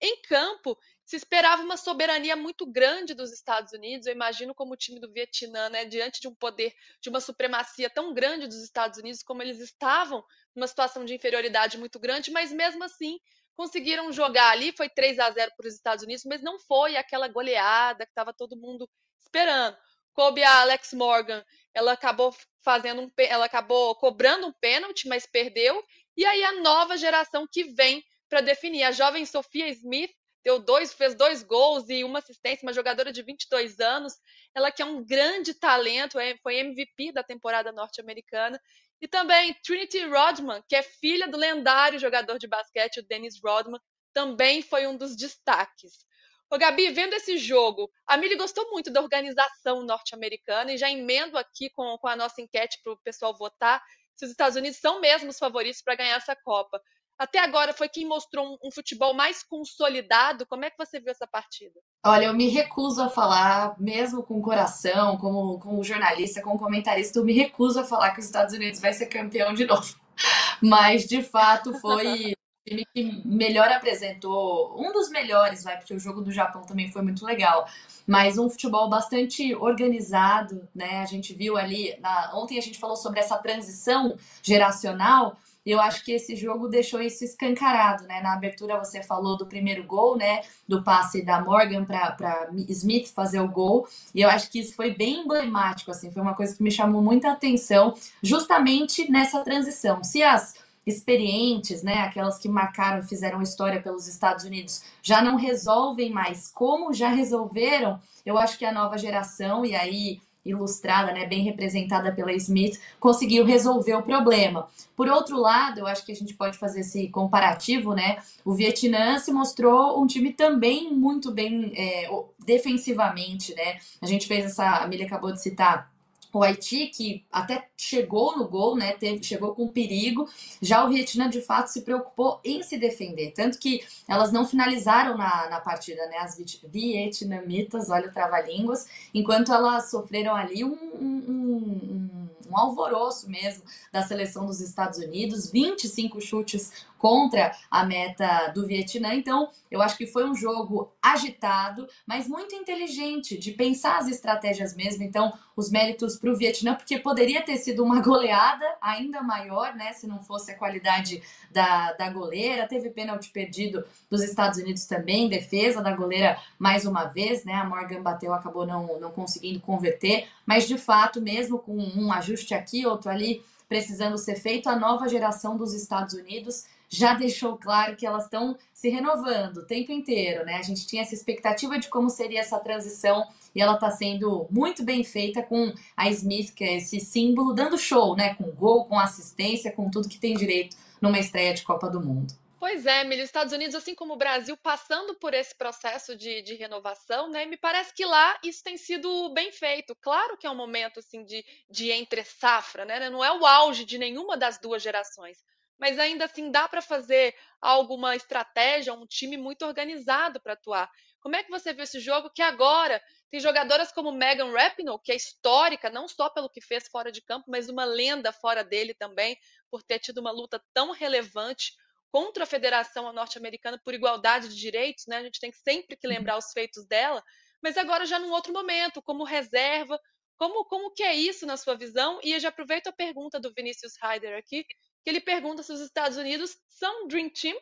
Em campo, se esperava uma soberania muito grande dos Estados Unidos. Eu imagino como o time do Vietnã, né, diante de um poder, de uma supremacia tão grande dos Estados Unidos, como eles estavam numa situação de inferioridade muito grande, mas mesmo assim conseguiram jogar ali, foi 3 a 0 para os Estados Unidos, mas não foi aquela goleada que estava todo mundo esperando. Coube a Alex Morgan, ela acabou fazendo um, ela acabou cobrando um pênalti, mas perdeu. E aí a nova geração que vem para definir, a jovem Sofia Smith deu dois, fez dois gols e uma assistência, uma jogadora de 22 anos, ela que é um grande talento, é, foi MVP da temporada norte-americana e também Trinity Rodman, que é filha do lendário jogador de basquete, o Dennis Rodman, também foi um dos destaques. Ô, Gabi, vendo esse jogo, a Mili gostou muito da organização norte-americana e já emendo aqui com, com a nossa enquete para o pessoal votar se os Estados Unidos são mesmo os favoritos para ganhar essa Copa. Até agora foi quem mostrou um, futebol mais consolidado. Como é que você viu essa partida? Olha, eu me recuso a falar, mesmo com coração, como, como jornalista, como comentarista, eu me recuso a falar que os Estados Unidos vai ser campeão de novo. Mas, de fato, foi o time que melhor apresentou, um dos melhores, vai, porque o jogo do Japão também foi muito legal. Mas um futebol bastante organizado, né? A gente viu ali, na... ontem a gente falou sobre essa transição geracional e eu acho que esse jogo deixou isso escancarado, né? Na abertura você falou do primeiro gol, né? Do passe da Morgan para Smith fazer o gol. E eu acho que isso foi bem emblemático, assim, foi uma coisa que me chamou muita atenção, justamente nessa transição. Se as experientes, né, aquelas que marcaram, fizeram história pelos Estados Unidos, já não resolvem mais como já resolveram, eu acho que a nova geração, e aí ilustrada, né, bem representada pela Smith, conseguiu resolver o problema. Por outro lado, eu acho que a gente pode fazer esse comparativo, né? O Vietnã se mostrou um time também muito bem é, defensivamente, né? A gente fez essa, a Amelia acabou de citar o Haiti, que até chegou no gol, né? Teve, chegou com perigo. Já o Vietnã, de fato, se preocupou em se defender. Tanto que elas não finalizaram na, na partida, né? As vietnamitas, olha o trava-línguas, enquanto elas sofreram ali um, um, um, um alvoroço mesmo da seleção dos Estados Unidos, 25 chutes contra a meta do Vietnã. Então, eu acho que foi um jogo agitado, mas muito inteligente de pensar as estratégias mesmo. Então, os méritos para o Vietnã, porque poderia ter sido uma goleada ainda maior, né? Se não fosse a qualidade da, da goleira. Teve pênalti perdido dos Estados Unidos também, defesa da goleira mais uma vez, né? A Morgan bateu, acabou não, não conseguindo converter, mas de fato, mesmo com um ajuste aqui, outro ali precisando ser feito, a nova geração dos Estados Unidos já deixou claro que elas estão se renovando o tempo inteiro, né? A gente tinha essa expectativa de como seria essa transição e ela está sendo muito bem feita com a Smith, que é esse símbolo, dando show, né? Com gol, com assistência, com tudo que tem direito numa estreia de Copa do Mundo. Pois é, Emílio, Estados Unidos, assim como o Brasil, passando por esse processo de, de, renovação, né? Me parece que lá isso tem sido bem feito. Claro que é um momento assim de, de entre safra, né? Não é o auge de nenhuma das duas gerações mas ainda assim dá para fazer alguma estratégia, um time muito organizado para atuar. Como é que você viu esse jogo que agora Tem jogadoras como Megan Rapinoe, que é histórica, não só pelo que fez fora de campo, mas uma lenda fora dele também, por ter tido uma luta tão relevante contra a Federação Norte-Americana por igualdade de direitos, né? A gente tem sempre que lembrar os feitos dela, mas agora já num outro momento, como reserva, como, como que é isso na sua visão? E eu já aproveito a pergunta do Vinícius Ryder aqui, que ele pergunta se os Estados Unidos são Dream Team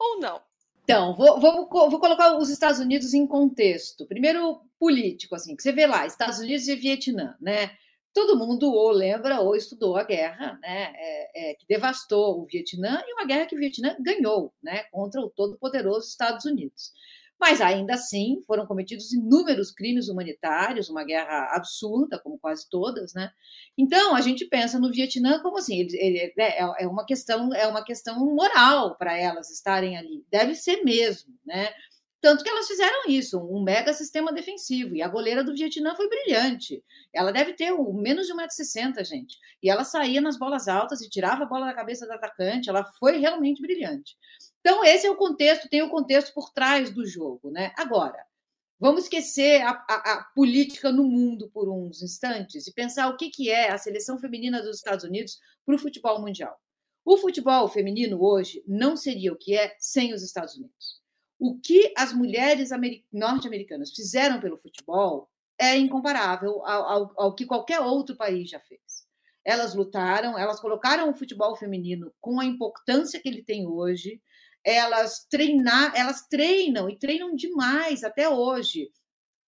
ou não. Então, vou, vou, vou, colocar os Estados Unidos em contexto. Primeiro, político, assim, que você vê lá, Estados Unidos e Vietnã, né? Todo mundo ou lembra ou estudou a guerra, né? É, é, que devastou o Vietnã e uma guerra que o Vietnã ganhou, né? Contra o todo-poderoso Estados Unidos. Mas ainda assim foram cometidos inúmeros crimes humanitários, uma guerra absurda, como quase todas, né? Então a gente pensa no Vietnã como assim, ele, ele, é, é uma questão é uma questão moral para elas estarem ali, deve ser mesmo, né? Tanto que elas fizeram isso, um mega sistema defensivo. E a goleira do Vietnã foi brilhante. Ela deve ter menos de 1,60m, gente. E ela saía nas bolas altas e tirava a bola da cabeça do atacante. Ela foi realmente brilhante. Então, esse é o contexto, tem o contexto por trás do jogo. Né? Agora, vamos esquecer a, a, a política no mundo por uns instantes e pensar o que, que é a seleção feminina dos Estados Unidos para o futebol mundial. O futebol feminino hoje não seria o que é sem os Estados Unidos. O que as mulheres norte-americanas fizeram pelo futebol é incomparável ao, ao, ao que qualquer outro país já fez. Elas lutaram, elas colocaram o futebol feminino com a importância que ele tem hoje, elas treinar, elas treinam e treinam demais até hoje.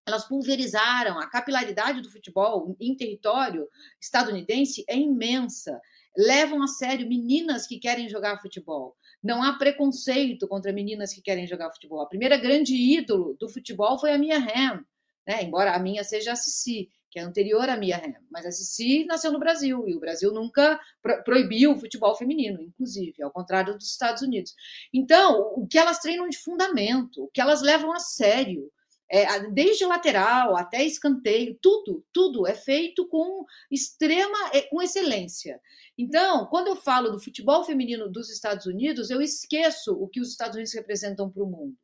Elas pulverizaram a capilaridade do futebol em território estadunidense é imensa. Levam a sério meninas que querem jogar futebol. Não há preconceito contra meninas que querem jogar futebol. A primeira grande ídolo do futebol foi a Mia Hamm, né? embora a minha seja a Cici que é anterior à Mia Hamm, mas a Cici nasceu no Brasil e o Brasil nunca pro proibiu o futebol feminino, inclusive, ao contrário dos Estados Unidos. Então, o que elas treinam de fundamento, o que elas levam a sério, é, desde lateral até escanteio, tudo, tudo é feito com extrema, é, com excelência. Então, quando eu falo do futebol feminino dos Estados Unidos, eu esqueço o que os Estados Unidos representam para o mundo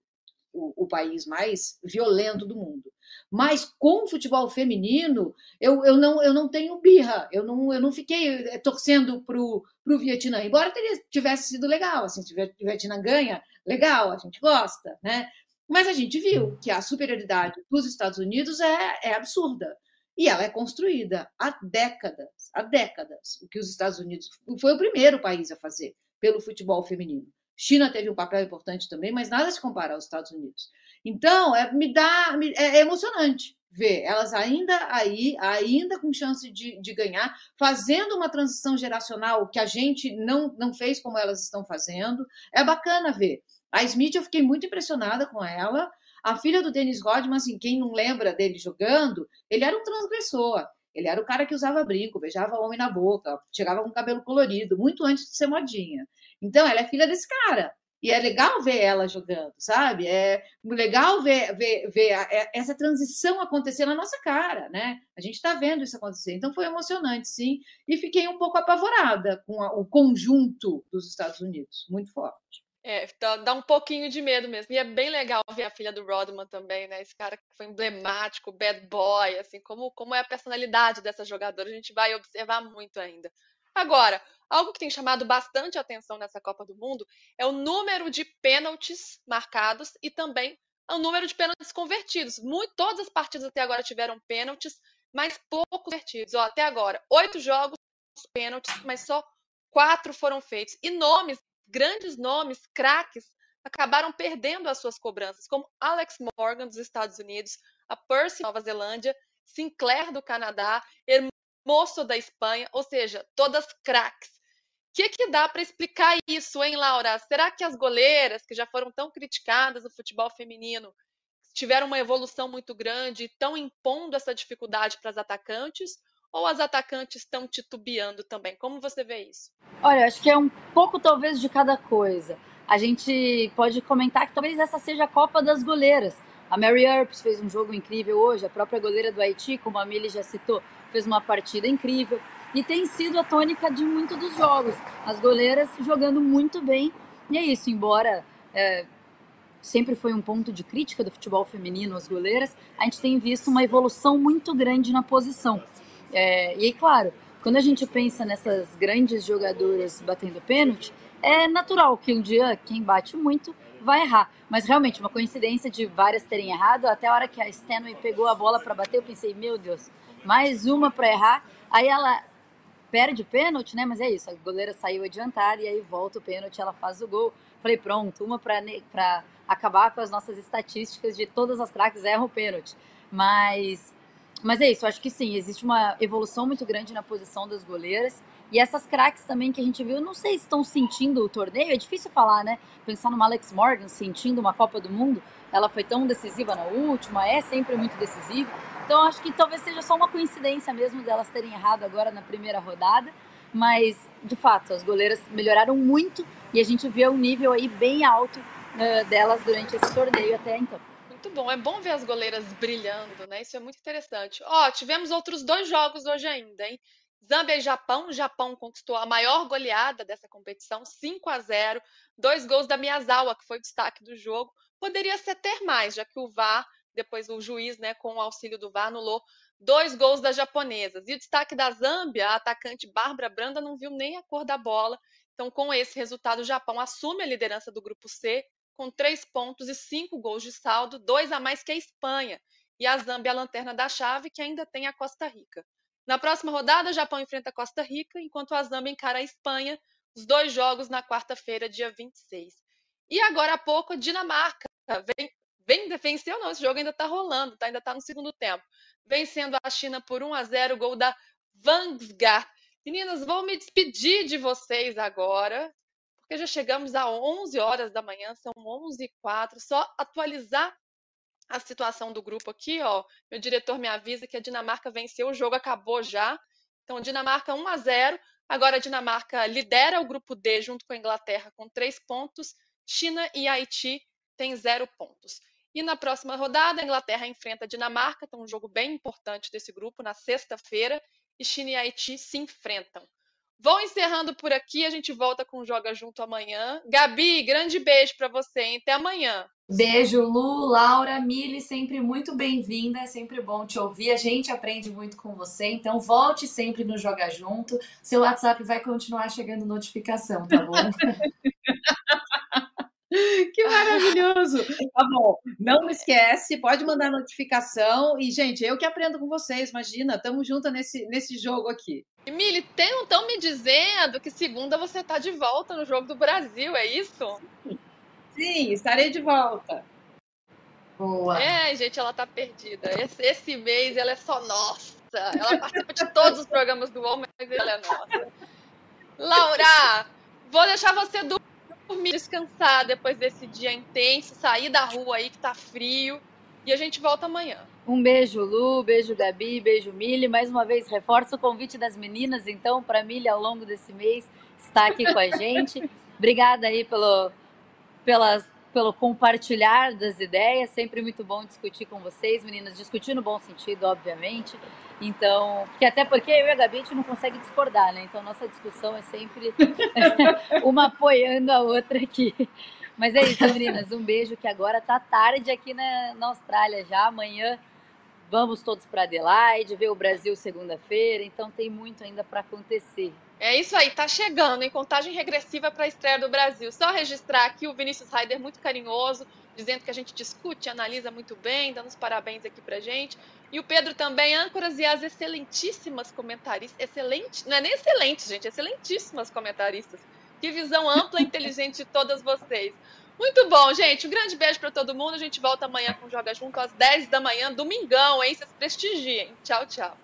o, país mais violento do mundo. Mas com o futebol feminino, eu, eu, não, eu não tenho birra, eu não, eu não fiquei eh, torcendo para o Vietnã, embora teria, tivesse sido legal, assim, se o Vietnã ganha, legal, a gente gosta, né? Mas a gente viu que a superioridade dos Estados Unidos é, é absurda. E ela é construída há décadas, há décadas. O que os Estados Unidos foi o primeiro país a fazer pelo futebol feminino. China teve um papel importante também, mas nada se compara aos Estados Unidos. Então, é, me dá, é, é, emocionante ver elas ainda aí, ainda com chance de, de ganhar, fazendo uma transição geracional que a gente não, não fez como elas estão fazendo. É bacana ver. A Smith, eu fiquei muito impressionada com ela. A filha do Dennis Rodman, assim, quem não lembra dele jogando, ele era um transgressor. Ele era o cara que usava brinco, beijava homem na boca, chegava com cabelo colorido, muito antes de ser modinha. Então, ela é filha desse cara. E é legal ver ela jogando, sabe? É legal ver, ver, ver é, essa transição acontecer na nossa cara, né? A gente está vendo isso acontecer. Então foi emocionante, sim. E fiquei um pouco apavorada com a, o conjunto dos Estados Unidos, muito forte. É, dá um pouquinho de medo mesmo. E é bem legal ver a filha do Rodman também, né? Esse cara que foi emblemático, bad boy, assim, como, como é a personalidade dessa jogadora, a gente vai observar muito ainda. Agora, algo que tem chamado bastante atenção nessa Copa do Mundo é o número de pênaltis marcados e também o número de pênaltis convertidos. Muito, todas as partidas até agora tiveram pênaltis, mas poucos convertidos. Ó, até agora, oito jogos pênaltis, mas só quatro foram feitos. E nomes, grandes nomes, craques, acabaram perdendo as suas cobranças, como Alex Morgan dos Estados Unidos, a Percy Nova Zelândia, Sinclair do Canadá, Moço da Espanha, ou seja, todas craques. O que, que dá para explicar isso, hein, Laura? Será que as goleiras, que já foram tão criticadas no futebol feminino, tiveram uma evolução muito grande e estão impondo essa dificuldade para as atacantes? Ou as atacantes estão titubeando também? Como você vê isso? Olha, acho que é um pouco talvez de cada coisa. A gente pode comentar que talvez essa seja a Copa das Goleiras. A Mary Earps fez um jogo incrível hoje, a própria goleira do Haiti, como a Mili já citou, fez uma partida incrível e tem sido a tônica de muitos dos jogos. As goleiras jogando muito bem e é isso, embora é, sempre foi um ponto de crítica do futebol feminino, as goleiras, a gente tem visto uma evolução muito grande na posição. É, e aí, claro, quando a gente pensa nessas grandes jogadoras batendo pênalti, é natural que um dia quem bate muito vai errar. Mas realmente, uma coincidência de várias terem errado, até a hora que a Stanway pegou a bola para bater, eu pensei, meu Deus, mais uma para errar. Aí ela perde o pênalti, né? Mas é isso, a goleira saiu adiantada e aí volta o pênalti, ela faz o gol. Falei, pronto, uma para acabar com as nossas estatísticas de todas as craques erram o pênalti. Mas, mas é isso, acho que sim, existe uma evolução muito grande na posição das goleiras. E essas craques também que a gente viu, não sei se estão sentindo o torneio, é difícil falar, né? Pensar numa Alex Morgan sentindo uma Copa do Mundo, ela foi tão decisiva na última, é sempre muito decisiva. Então acho que talvez seja só uma coincidência mesmo delas terem errado agora na primeira rodada, mas de fato as goleiras melhoraram muito e a gente vê um nível aí bem alto uh, delas durante esse torneio até então. Muito bom, é bom ver as goleiras brilhando, né? Isso é muito interessante. Ó, tivemos outros dois jogos hoje ainda, hein? Zâmbia e Japão. O Japão conquistou a maior goleada dessa competição, 5 a 0. Dois gols da Miyazawa, que foi o destaque do jogo. Poderia ser ter mais, já que o VAR, depois o juiz, né, com o auxílio do VAR, anulou dois gols das japonesas. E o destaque da Zâmbia, a atacante Bárbara Branda não viu nem a cor da bola. Então, com esse resultado, o Japão assume a liderança do grupo C, com três pontos e cinco gols de saldo, dois a mais que a Espanha. E a Zâmbia, a lanterna da chave, que ainda tem a Costa Rica. Na próxima rodada, o Japão enfrenta a Costa Rica, enquanto a Zâmbia encara a Espanha, os dois jogos na quarta-feira, dia 26. E agora há pouco, a Dinamarca vem, vem, venceu, não, esse jogo ainda está rolando, tá? ainda está no segundo tempo. Vencendo a China por 1 a 0 gol da Vangsgaard. Meninas, vou me despedir de vocês agora, porque já chegamos a 11 horas da manhã, são 11 e 04 Só atualizar a situação do grupo aqui, ó. Meu diretor me avisa que a Dinamarca venceu, o jogo acabou já. Então, Dinamarca 1 a 0. Agora a Dinamarca lidera o grupo D junto com a Inglaterra com três pontos. China e Haiti têm zero pontos. E na próxima rodada, a Inglaterra enfrenta a Dinamarca, então um jogo bem importante desse grupo, na sexta-feira, e China e Haiti se enfrentam. Vou encerrando por aqui, a gente volta com Joga Junto amanhã. Gabi, grande beijo para você, hein? Até amanhã. Beijo, Lu, Laura, Mili, sempre muito bem-vinda, é sempre bom te ouvir, a gente aprende muito com você, então volte sempre no Joga Junto, seu WhatsApp vai continuar chegando notificação, tá bom? Que maravilhoso! Tá bom, não me esquece, pode mandar notificação. E, gente, eu que aprendo com vocês, imagina, estamos juntas nesse, nesse jogo aqui. Mili, estão me dizendo que segunda você está de volta no Jogo do Brasil, é isso? Sim, estarei de volta. Boa. É, gente, ela tá perdida. Esse, esse mês ela é só nossa. Ela participa de todos os programas do Homem, mas ela é nossa. Laura, vou deixar você dormir, descansar depois desse dia intenso, sair da rua aí que tá frio. E a gente volta amanhã. Um beijo, Lu, beijo, Gabi, beijo, Mili. Mais uma vez, reforço o convite das meninas, então, para Mili, ao longo desse mês, estar aqui com a gente. Obrigada aí pelo, pelas, pelo compartilhar das ideias. Sempre muito bom discutir com vocês, meninas. Discutir no bom sentido, obviamente. Então, porque até porque eu e a Gabi a gente não consegue discordar, né? Então, nossa discussão é sempre uma apoiando a outra aqui. Mas é isso, meninas. Um beijo que agora tá tarde aqui na, na Austrália já. Amanhã vamos todos para Adelaide, ver o Brasil segunda-feira. Então, tem muito ainda para acontecer. É isso aí, tá chegando em contagem regressiva para a estreia do Brasil. Só registrar aqui o Vinícius Raider muito carinhoso, dizendo que a gente discute, analisa muito bem, dando os parabéns aqui pra gente. E o Pedro também, âncoras e as excelentíssimas comentaristas. Excelente, não é nem excelente, gente, excelentíssimas comentaristas. Que visão ampla e inteligente de todas vocês. Muito bom, gente. Um grande beijo para todo mundo. A gente volta amanhã com Joga Junto às 10 da manhã, domingão, hein? Vocês prestigiem. Tchau, tchau.